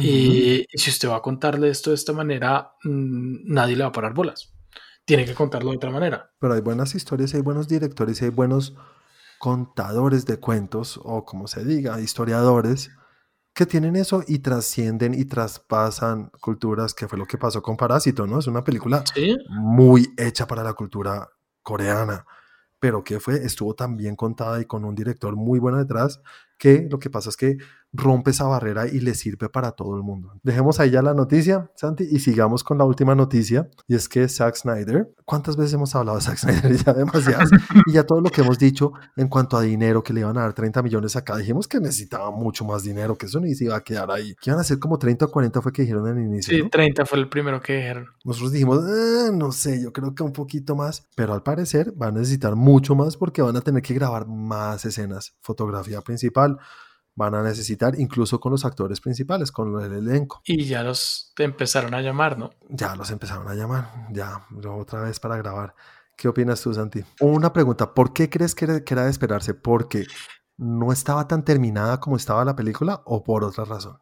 y, si usted va a contarle esto de esta manera, mm, nadie le va a parar bolas. Tiene que contarlo de otra manera. Pero hay buenas historias, hay buenos directores, hay buenos contadores de cuentos, o como se diga, historiadores, que tienen eso y trascienden y traspasan culturas, que fue lo que pasó con Parásito, ¿no? Es una película muy hecha para la cultura coreana, pero que fue, estuvo tan bien contada y con un director muy bueno detrás, que lo que pasa es que rompe esa barrera y le sirve para todo el mundo. Dejemos ahí ya la noticia, Santi, y sigamos con la última noticia, y es que Zack Snyder, ¿cuántas veces hemos hablado de Zack Snyder? Ya demasiadas, y ya todo lo que hemos dicho en cuanto a dinero, que le iban a dar 30 millones acá, dijimos que necesitaba mucho más dinero, que eso ni se iba a quedar ahí, que iban a ser como 30 o 40 fue que dijeron en el inicio. Sí, 30 fue el primero que dijeron. Nosotros dijimos, ah, no sé, yo creo que un poquito más, pero al parecer van a necesitar mucho más porque van a tener que grabar más escenas, fotografía principal, van a necesitar, incluso con los actores principales, con el elenco. Y ya los empezaron a llamar, ¿no? Ya los empezaron a llamar, ya, otra vez para grabar. ¿Qué opinas tú, Santi? Una pregunta, ¿por qué crees que era de esperarse? ¿Porque no estaba tan terminada como estaba la película o por otra razón?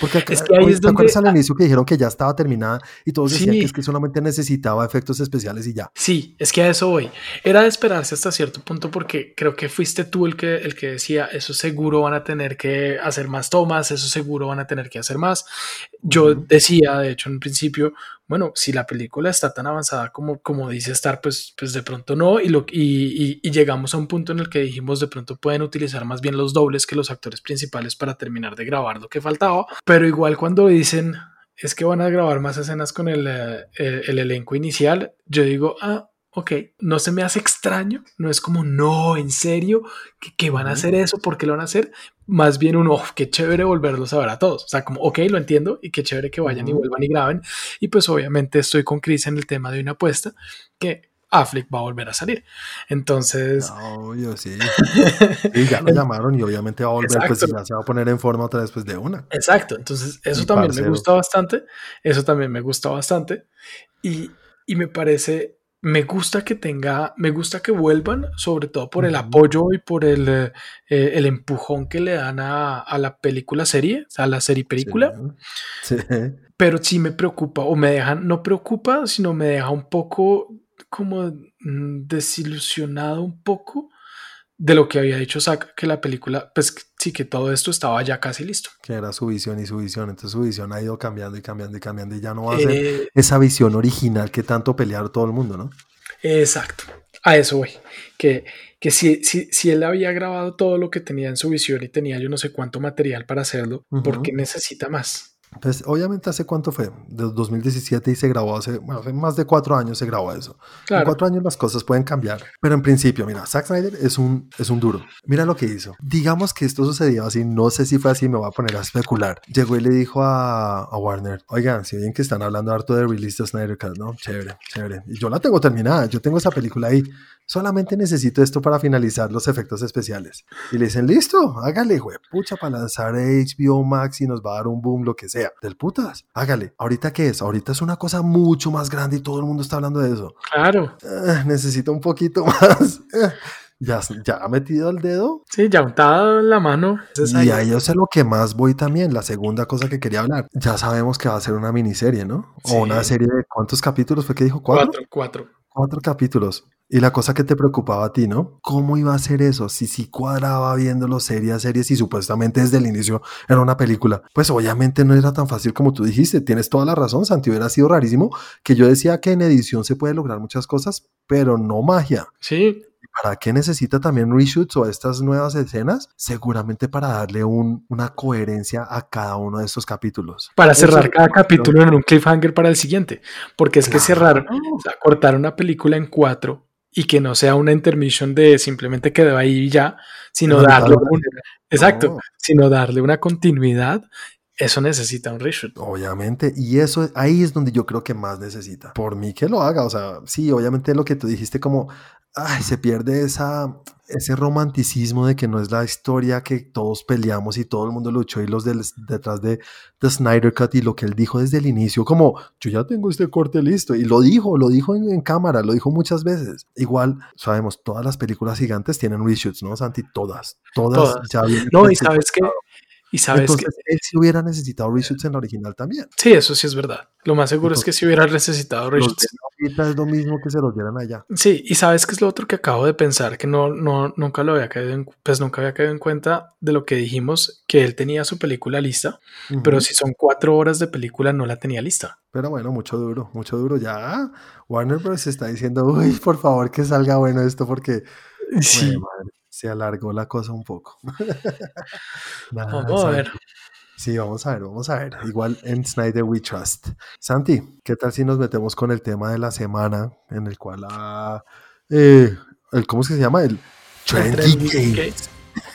Porque acá, es que ahí es ¿te acuerdas al inicio que dijeron que ya estaba terminada y todos decían que es que solamente necesitaba efectos especiales y ya? Sí, es que a eso voy. Era de esperarse hasta cierto punto porque creo que fuiste tú el que, el que decía, eso seguro van a tener que hacer más tomas, eso seguro van a tener que hacer más. Yo decía, de hecho, en principio, bueno, si la película está tan avanzada como, como dice estar, pues, pues de pronto no, y, lo, y, y, llegamos a un punto en el que dijimos de pronto pueden utilizar más bien los dobles que los actores principales para terminar de grabar lo que faltaba, pero igual cuando dicen es que van a grabar más escenas con el, eh, el elenco inicial, yo digo, ah, ok, no se me hace extraño, no es como, no, en serio, que, van a hacer eso, ¿por qué lo van a hacer? Más bien un, oh, qué chévere volverlos a ver a todos, o sea, como, ok, lo entiendo y qué chévere que vayan y vuelvan y graben, y pues obviamente estoy con Chris en el tema de una apuesta que Affleck va a volver a salir. Entonces. Obvio, sí. Y ya lo llamaron y obviamente va a volver, pues ya se va a poner en forma otra vez pues, de una. Exacto. Entonces, eso también me gusta bastante. Eso también me gusta bastante. Y, y me parece me gusta que tenga, me gusta que vuelvan, sobre todo por el apoyo y por el, eh, el empujón que le dan a, la película serie, a la serie película. Pero sí me preocupa, o me dejan, no preocupa, sino me deja un poco como mm, desilusionado un poco de lo que había dicho Zack, que la película, pues sí, que todo esto estaba ya casi listo. Que era su visión y su visión, entonces su visión ha ido cambiando y cambiando y cambiando y ya no va a ser eh, esa visión original que tanto pelear todo el mundo, ¿no? Exacto, a eso voy, que, que si, si, si él había grabado todo lo que tenía en su visión y tenía yo no sé cuánto material para hacerlo, ¿por qué necesita más? Pues obviamente hace cuánto fue, de 2017 y se grabó hace, bueno, hace más de cuatro años se grabó eso. En cuatro años las cosas pueden cambiar. Pero en principio, mira, Zack Snyder es un, es un duro. Mira lo que hizo. Digamos que esto sucedió así, no sé si fue así, me voy a poner a especular. Llegó y le dijo a, a Warner, oigan, si bien que están hablando harto de release de Snyder Cut, ¿no? Chévere, chévere. Y yo la tengo terminada, yo tengo esa película ahí. Solamente necesito esto para finalizar los efectos especiales. Y le dicen, listo, hágale, güey, pucha, para lanzar HBO Max y nos va a dar un boom, lo que sea. Del putas, hágale. ¿Ahorita qué es? Ahorita es una cosa mucho más grande y todo el mundo está hablando de eso. Claro. Ah, necesito un poquito más. ya, ya ha metido el dedo. Sí, ya untado en la mano. y ahí yo sé lo que más voy también. La segunda cosa que quería hablar. Ya sabemos que va a ser una miniserie, ¿no? O una serie de cuántos capítulos fue que dijo cuatro. Cuatro, cuatro. Cuatro capítulos. Y la cosa que te preocupaba a ti, ¿no? ¿Cómo iba a ser eso? Si sí cuadraba viéndolo serie a serie, y supuestamente desde el inicio era una película. Pues obviamente no era tan fácil como tú dijiste. Tienes toda la razón, Santi. Hubiera sido rarísimo que yo decía que en edición se puede lograr muchas cosas, pero no magia. Sí, ¿Para qué necesita también reshoots o estas nuevas escenas? Seguramente para darle un, una coherencia a cada uno de estos capítulos. Para cerrar cada capítulo en un cliffhanger para el siguiente. Porque es que cerrar, o sea, cortar una película en cuatro y que no sea una intermission de simplemente quedó ahí y ya, sino darle exacto, sino darle una continuidad eso necesita un reshoot. Obviamente, y eso ahí es donde yo creo que más necesita. Por mí que lo haga, o sea, sí, obviamente lo que tú dijiste como ay, se pierde esa, ese romanticismo de que no es la historia que todos peleamos y todo el mundo luchó y los detrás de The Snyder Cut y lo que él dijo desde el inicio, como yo ya tengo este corte listo y lo dijo, lo dijo en, cámara, lo dijo muchas veces. Igual, sabemos, todas las películas gigantes tienen reshoots, ¿no, Santi? Todas, todas. Ya no, y sabes que y sabes Entonces, que él sí hubiera necesitado reshoots en la original también. Sí, eso sí es verdad. Lo más seguro es que si hubiera necesitado reshoots. es lo mismo que se los dieran allá. Sí, y sabes que es lo otro que acabo de pensar, que no, no, nunca lo había caído en, pues nunca había caído en cuenta de lo que dijimos, que él tenía su película lista, pero si son cuatro horas de película no la tenía lista. Pero bueno, mucho duro, mucho duro. Ya Warner Bros. está diciendo, uy, por favor que salga bueno esto porque... Sí se alargó la cosa un poco. vamos a ver. Sí, vamos a ver, vamos a ver. Igual en Snyder We Trust. Santi, ¿qué tal si nos metemos con el tema de la semana en el cual ah, eh, el, ¿cómo es que se llama? El Trendy Games.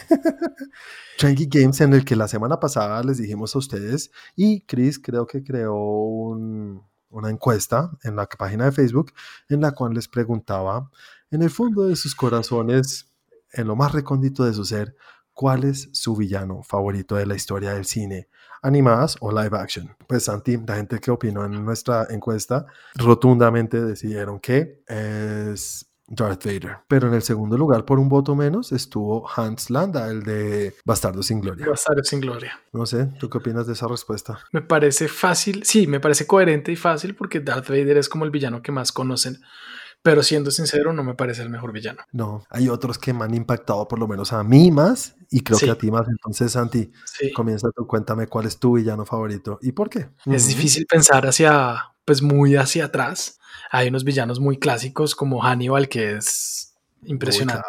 Trendy Games en el que la semana pasada les dijimos a ustedes y Chris creo que creó una encuesta en la página de Facebook en la cual les preguntaba en el fondo de sus corazones en lo más recóndito de su ser, cuál es su villano favorito de la historia del cine, animadas o live action. Pues Santi, la gente que opinó en nuestra encuesta, rotundamente decidieron que es Darth Vader. Pero en el segundo lugar, por un voto menos, estuvo Hans Landa, el de Bastardo sin Gloria. Bastardo sin Gloria. No sé, ¿tú qué opinas de esa respuesta? Me parece fácil, sí, me parece coherente y fácil porque Darth Vader es como el villano que más conocen pero siendo sincero, no me parece el mejor villano. No, hay otros que me han impactado por lo menos a mí más y creo que a ti más. Entonces, Santi, comienza tú, cuéntame cuál es tu villano favorito y por qué. Es difícil pensar hacia, pues muy hacia atrás. Hay unos villanos muy clásicos como Hannibal, que es impresionante.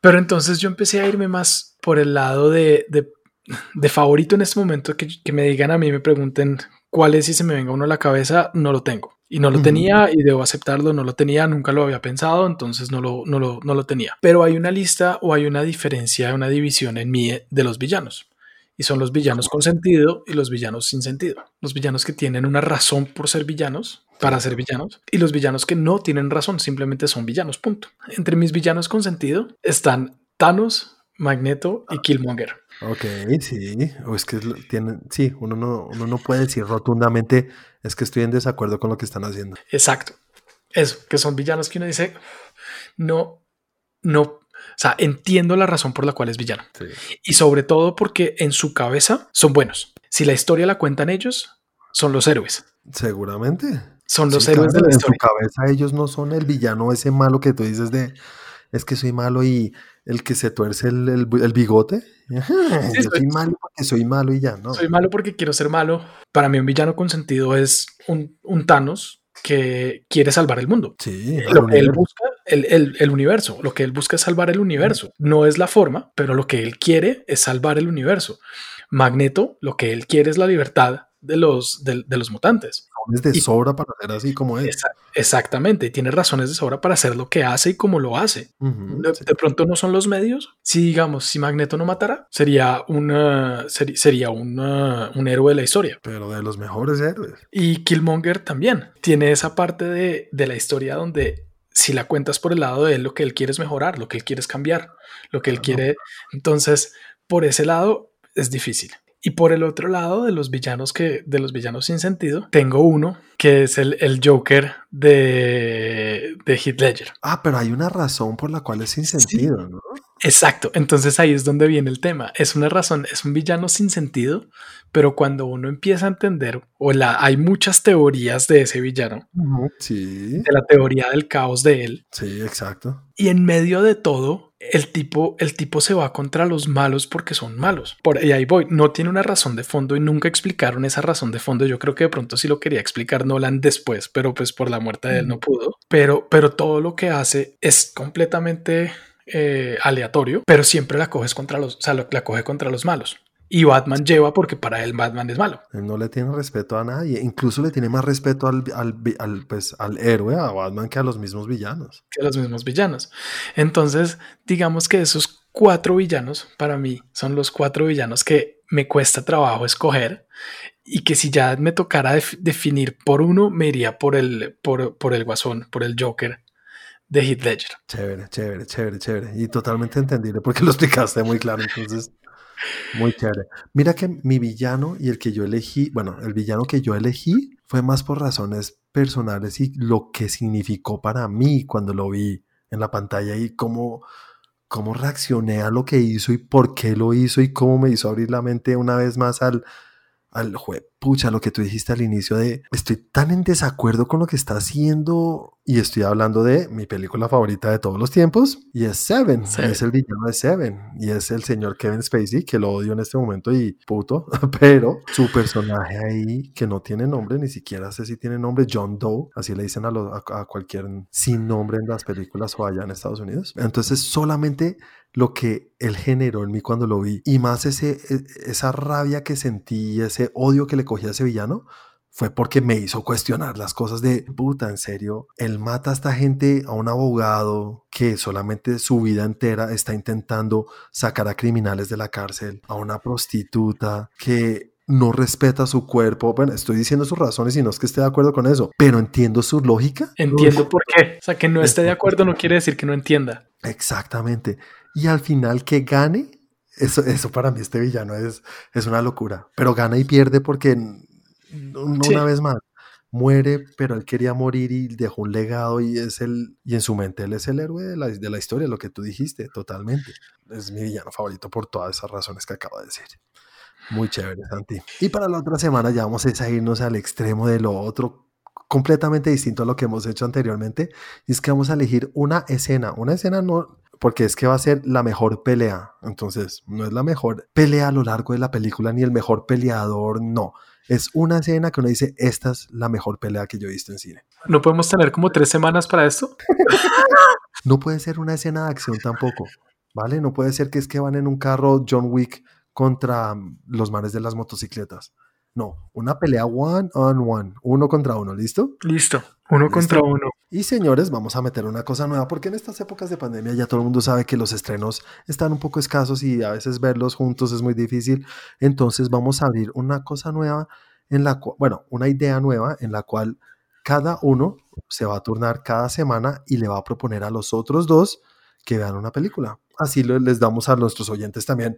Pero entonces yo empecé a irme más por el lado de, de, favorito en este momento, que, que me digan a mí, me pregunten cuál es y se me venga uno a la cabeza, no lo tengo. Y no lo tenía y debo aceptarlo, no lo tenía, nunca lo había pensado, entonces no lo, no lo, no lo tenía. Pero hay una lista o hay una diferencia, una división en mí de los villanos. Y son los villanos con sentido y los villanos sin sentido. Los villanos que tienen una razón por ser villanos, para ser villanos, y los villanos que no tienen razón, simplemente son villanos, punto. Entre mis villanos con sentido están Thanos, Magneto y Killmonger. Ok, sí, o es que tienen, sí, uno no, uno no puede decir rotundamente es que estoy en desacuerdo con lo que están haciendo. Exacto. Eso, que son villanos que uno dice, no, no, o sea, entiendo la razón por la cual es villano. Y sobre todo porque en su cabeza son buenos. Si la historia la cuentan ellos, son los héroes. Seguramente. Son los héroes de la historia. En su cabeza ellos no son el villano ese malo que tú dices de, es que soy malo y el que se tuerce el, el, bigote. yo soy, malo porque soy malo y ya, ¿no? Soy malo porque quiero ser malo. Para mí un villano con sentido es un, un Thanos que quiere salvar el mundo. Sí, lo que él busca, el, el, universo, lo que él busca es salvar el universo. No es la forma, pero lo que él quiere es salvar el universo. Magneto, lo que él quiere es la libertad de los, de, los mutantes. Razones de sobra para ser así como es. exactamente, tiene razones de sobra para hacer lo que hace y como lo hace. de, pronto no son los medios. Si digamos, si Magneto no matara, sería, una, sería un héroe de la historia. Pero de los mejores héroes. Y Killmonger también tiene esa parte de, de la historia donde si la cuentas por el lado de él, lo que él quiere es mejorar, lo que él quiere es cambiar, lo que él quiere. Entonces, por ese lado es difícil. Y por el otro lado de los villanos que, de los villanos sin sentido, tengo uno que es el, el Joker de, de Heath Ledger. Ah, pero hay una razón por la cual es sin sentido, ¿no? Exacto, entonces ahí es donde viene el tema. Es una razón, es un villano sin sentido, pero cuando uno empieza a entender, o la, hay muchas teorías de ese villano, sí. de la teoría del caos de él. Sí, exacto. Y en medio de todo, el tipo, el tipo se va contra los malos porque son malos. Por, y ahí voy, no tiene una razón de fondo y nunca explicaron esa razón de fondo. Yo creo que de pronto sí lo quería explicar Nolan después, pero pues por la muerte de él no pudo. Pero, pero todo lo que hace es completamente eh, aleatorio, pero siempre la coges contra los, o sea, la coge contra los malos. Y Batman lleva porque para él Batman es malo. Él no le tiene respeto a nadie. Incluso le tiene más respeto al, al, al, pues, al héroe, a Batman, que a los mismos villanos. Que a los mismos villanos. Entonces, digamos que esos cuatro villanos, para mí, son los cuatro villanos que me cuesta trabajo escoger y que si ya me tocara definir por uno, me iría por el, por, por el Guasón, por el Joker de Heath Ledger. Chévere, chévere, chévere, chévere. Y totalmente entendible porque lo explicaste muy claro. Entonces, muy chévere. Mira que mi villano y el que yo elegí, bueno, el villano que yo elegí fue más por razones personales y lo que significó para mí cuando lo vi en la pantalla y cómo, cómo reaccioné a lo que hizo y por qué lo hizo y cómo me hizo abrir la mente una vez más al, al jue, pucha, lo que tú dijiste al inicio de estoy tan en desacuerdo con lo que está haciendo y estoy hablando de mi película favorita de todos los tiempos y es Seven, es el villano de Seven y es el señor Kevin Spacey que lo odio en este momento y puto, pero su personaje ahí que no tiene nombre, ni siquiera sé si tiene nombre, John Doe, así le dicen a, a cualquier sin nombre en las películas o allá en Estados Unidos. Entonces solamente lo que él generó en mí cuando lo vi y más ese, e, esa rabia que sentí, ese odio que le cogí a ese villano, fue porque me hizo cuestionar las cosas de puta, en serio, él mata a esta gente, a un abogado que solamente su vida entera está intentando sacar a criminales de la cárcel, a una prostituta que no respeta su cuerpo. Bueno, estoy diciendo sus razones y no es que esté de acuerdo con eso, pero entiendo su lógica. Entiendo por qué. O sea, que no esté de acuerdo no quiere decir que no entienda. Exactamente y al final que gane, eso, eso para mí este villano es, es una locura, pero gana y pierde porque una vez más muere, pero él quería morir y dejó un legado y es el y en su mente él es el héroe de la, de la historia, lo que tú dijiste, totalmente. Es mi villano favorito por todas esas razones que acabo de decir. Muy chévere, Santi. Y para la otra semana ya vamos a irnos al extremo de lo otro, completamente distinto a lo que hemos hecho anteriormente. Y es que vamos a elegir una escena, una escena no, porque es que va a ser la mejor pelea. Entonces, no es la mejor pelea a lo largo de la película ni el mejor peleador, no. Es una escena que uno dice, esta es la mejor pelea que yo he visto en cine. ¿No podemos tener como tres semanas para esto? no puede ser una escena de acción tampoco, ¿vale? No puede ser que es que van en un carro John Wick contra los manes de las motocicletas. No, una pelea one on one, uno contra uno, ¿listo? Listo, uno contra uno. Y señores, vamos a meter una cosa nueva, porque en estas épocas de pandemia ya todo el mundo sabe que los estrenos están un poco escasos y a veces verlos juntos es muy difícil. Entonces vamos a abrir una cosa nueva en la cual, bueno, una idea nueva en la cual cada uno se va a turnar cada semana y le va a proponer a los otros dos que vean una película. Así les damos a nuestros oyentes también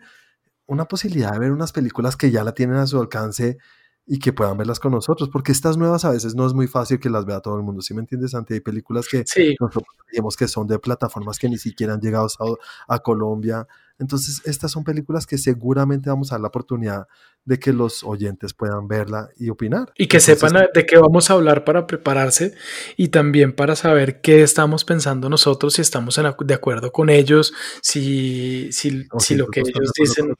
una posibilidad de ver unas películas que ya la tienen a su alcance y que puedan verlas con nosotros, porque estas nuevas a veces no es muy fácil que las vea todo el mundo, ¿sí me entiendes, Santi? Hay películas que nosotros creemos que son de plataformas que ni siquiera han llegado a, a Colombia, entonces estas son películas que seguramente vamos a dar la oportunidad de que los oyentes puedan verla y opinar. Y que sepan de qué vamos a hablar para prepararse y también para saber qué estamos pensando nosotros, si estamos de acuerdo con ellos, si, si, si, lo que ellos dicen.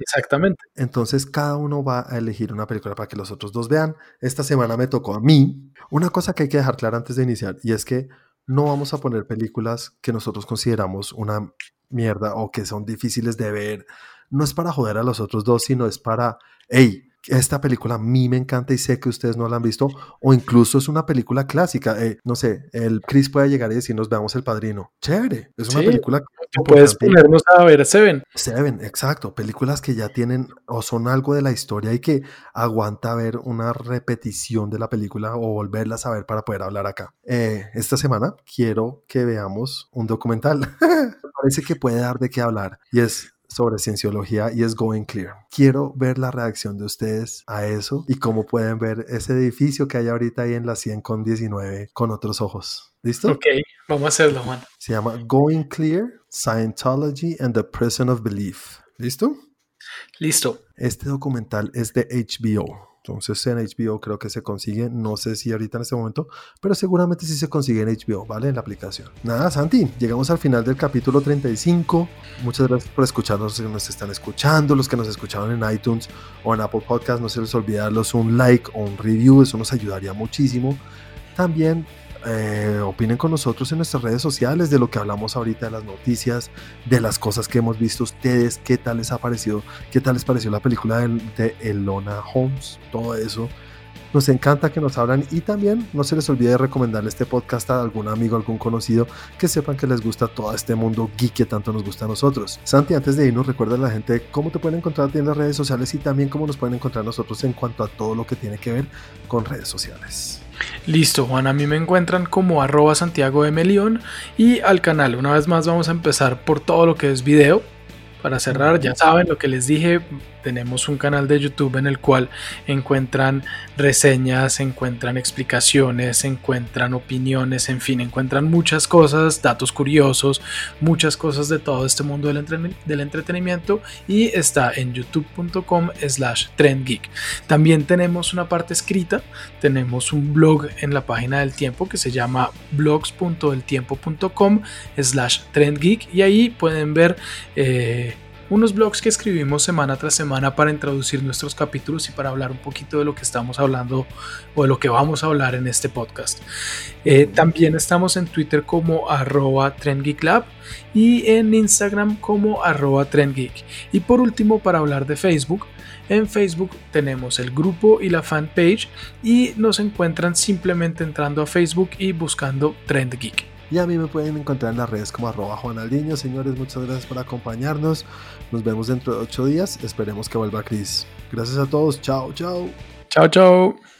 Exactamente. Entonces cada uno va a elegir una película para que los otros dos vean. Esta semana me tocó a mí una cosa que hay que dejar clara antes de iniciar y es que no vamos a poner películas que nosotros consideramos una mierda o que son difíciles de ver no es para joder a los otros dos, sino es para, hey, esta película a mí me encanta y sé que ustedes no la han visto, o incluso es una película clásica. Eh, no sé, el Chris puede llegar y decir, nos veamos el padrino. Chévere, es una película. Que puedes ponernos a ver Seven. Seven, exacto. Películas que ya tienen o son algo de la historia y que aguanta ver una repetición de la película o volverlas a ver para poder hablar acá. Eh, esta semana quiero que veamos un documental. Parece que puede dar de qué hablar y es sobre cienciología y es Going Clear. Quiero ver la reacción de ustedes a eso y cómo pueden ver ese edificio que hay ahorita ahí en la 100 con 19 con otros ojos. ¿Listo? Ok, vamos a hacerlo, Juan. Se llama Going Clear, Scientology and the Prison of Belief. ¿Listo? Listo. Este documental es de HBO. Entonces en HBO creo que se consigue, no sé si ahorita en este momento, pero seguramente sí se consigue en HBO, ¿vale? En la aplicación. Nada, Santi, llegamos al final del capítulo 35. Muchas gracias por escucharnos, los que nos están escuchando, los que nos escucharon en iTunes o en Apple Podcast. No se les olvide darles un like o un review, eso nos ayudaría muchísimo. También eh, opinen con nosotros en nuestras redes sociales de lo que hablamos ahorita, de las noticias, de las cosas que hemos visto ustedes, qué tal les ha parecido, qué tal les pareció la película de, de Elona Holmes, todo eso. Nos encanta que nos hablan y también no se les olvide recomendarle este podcast a algún amigo, algún conocido que sepan que les gusta todo este mundo geek que tanto nos gusta a nosotros. Santi, antes de irnos, recuerda a la gente cómo te pueden encontrar en las redes sociales y también cómo nos pueden encontrar nosotros en cuanto a todo lo que tiene que ver con redes sociales. Listo, Juan, a mí me encuentran como arroba Santiago de Melión y al canal. Una vez más vamos a empezar por todo lo que es video. Para cerrar, ya saben lo que les dije, tenemos un canal de YouTube en el cual encuentran reseñas, encuentran explicaciones, encuentran opiniones, en fin, encuentran muchas cosas, datos curiosos, muchas cosas de todo este mundo del, entretenimiento y está en youtube.com slash trendgeek. También tenemos una parte escrita, tenemos un blog en la página del tiempo que se llama blogs.eltiempo.com slash trendgeek y ahí pueden ver... Eh, unos blogs que escribimos semana tras semana para introducir nuestros capítulos y para hablar un poquito de lo que estamos hablando o de lo que vamos a hablar en este podcast. Eh, también estamos en Twitter como arroba trendgeeklab y en Instagram como arroba trendgeek. Y por último, para hablar de Facebook, en Facebook tenemos el grupo y la fanpage y nos encuentran simplemente entrando a Facebook y buscando TrendGeek. Y a mí me pueden encontrar en las redes como arroba Juanaldiño. Señores, muchas gracias por acompañarnos. Nos vemos dentro de ocho días. Esperemos que vuelva Chris. Gracias a todos. Chao, chao. Chao, chao.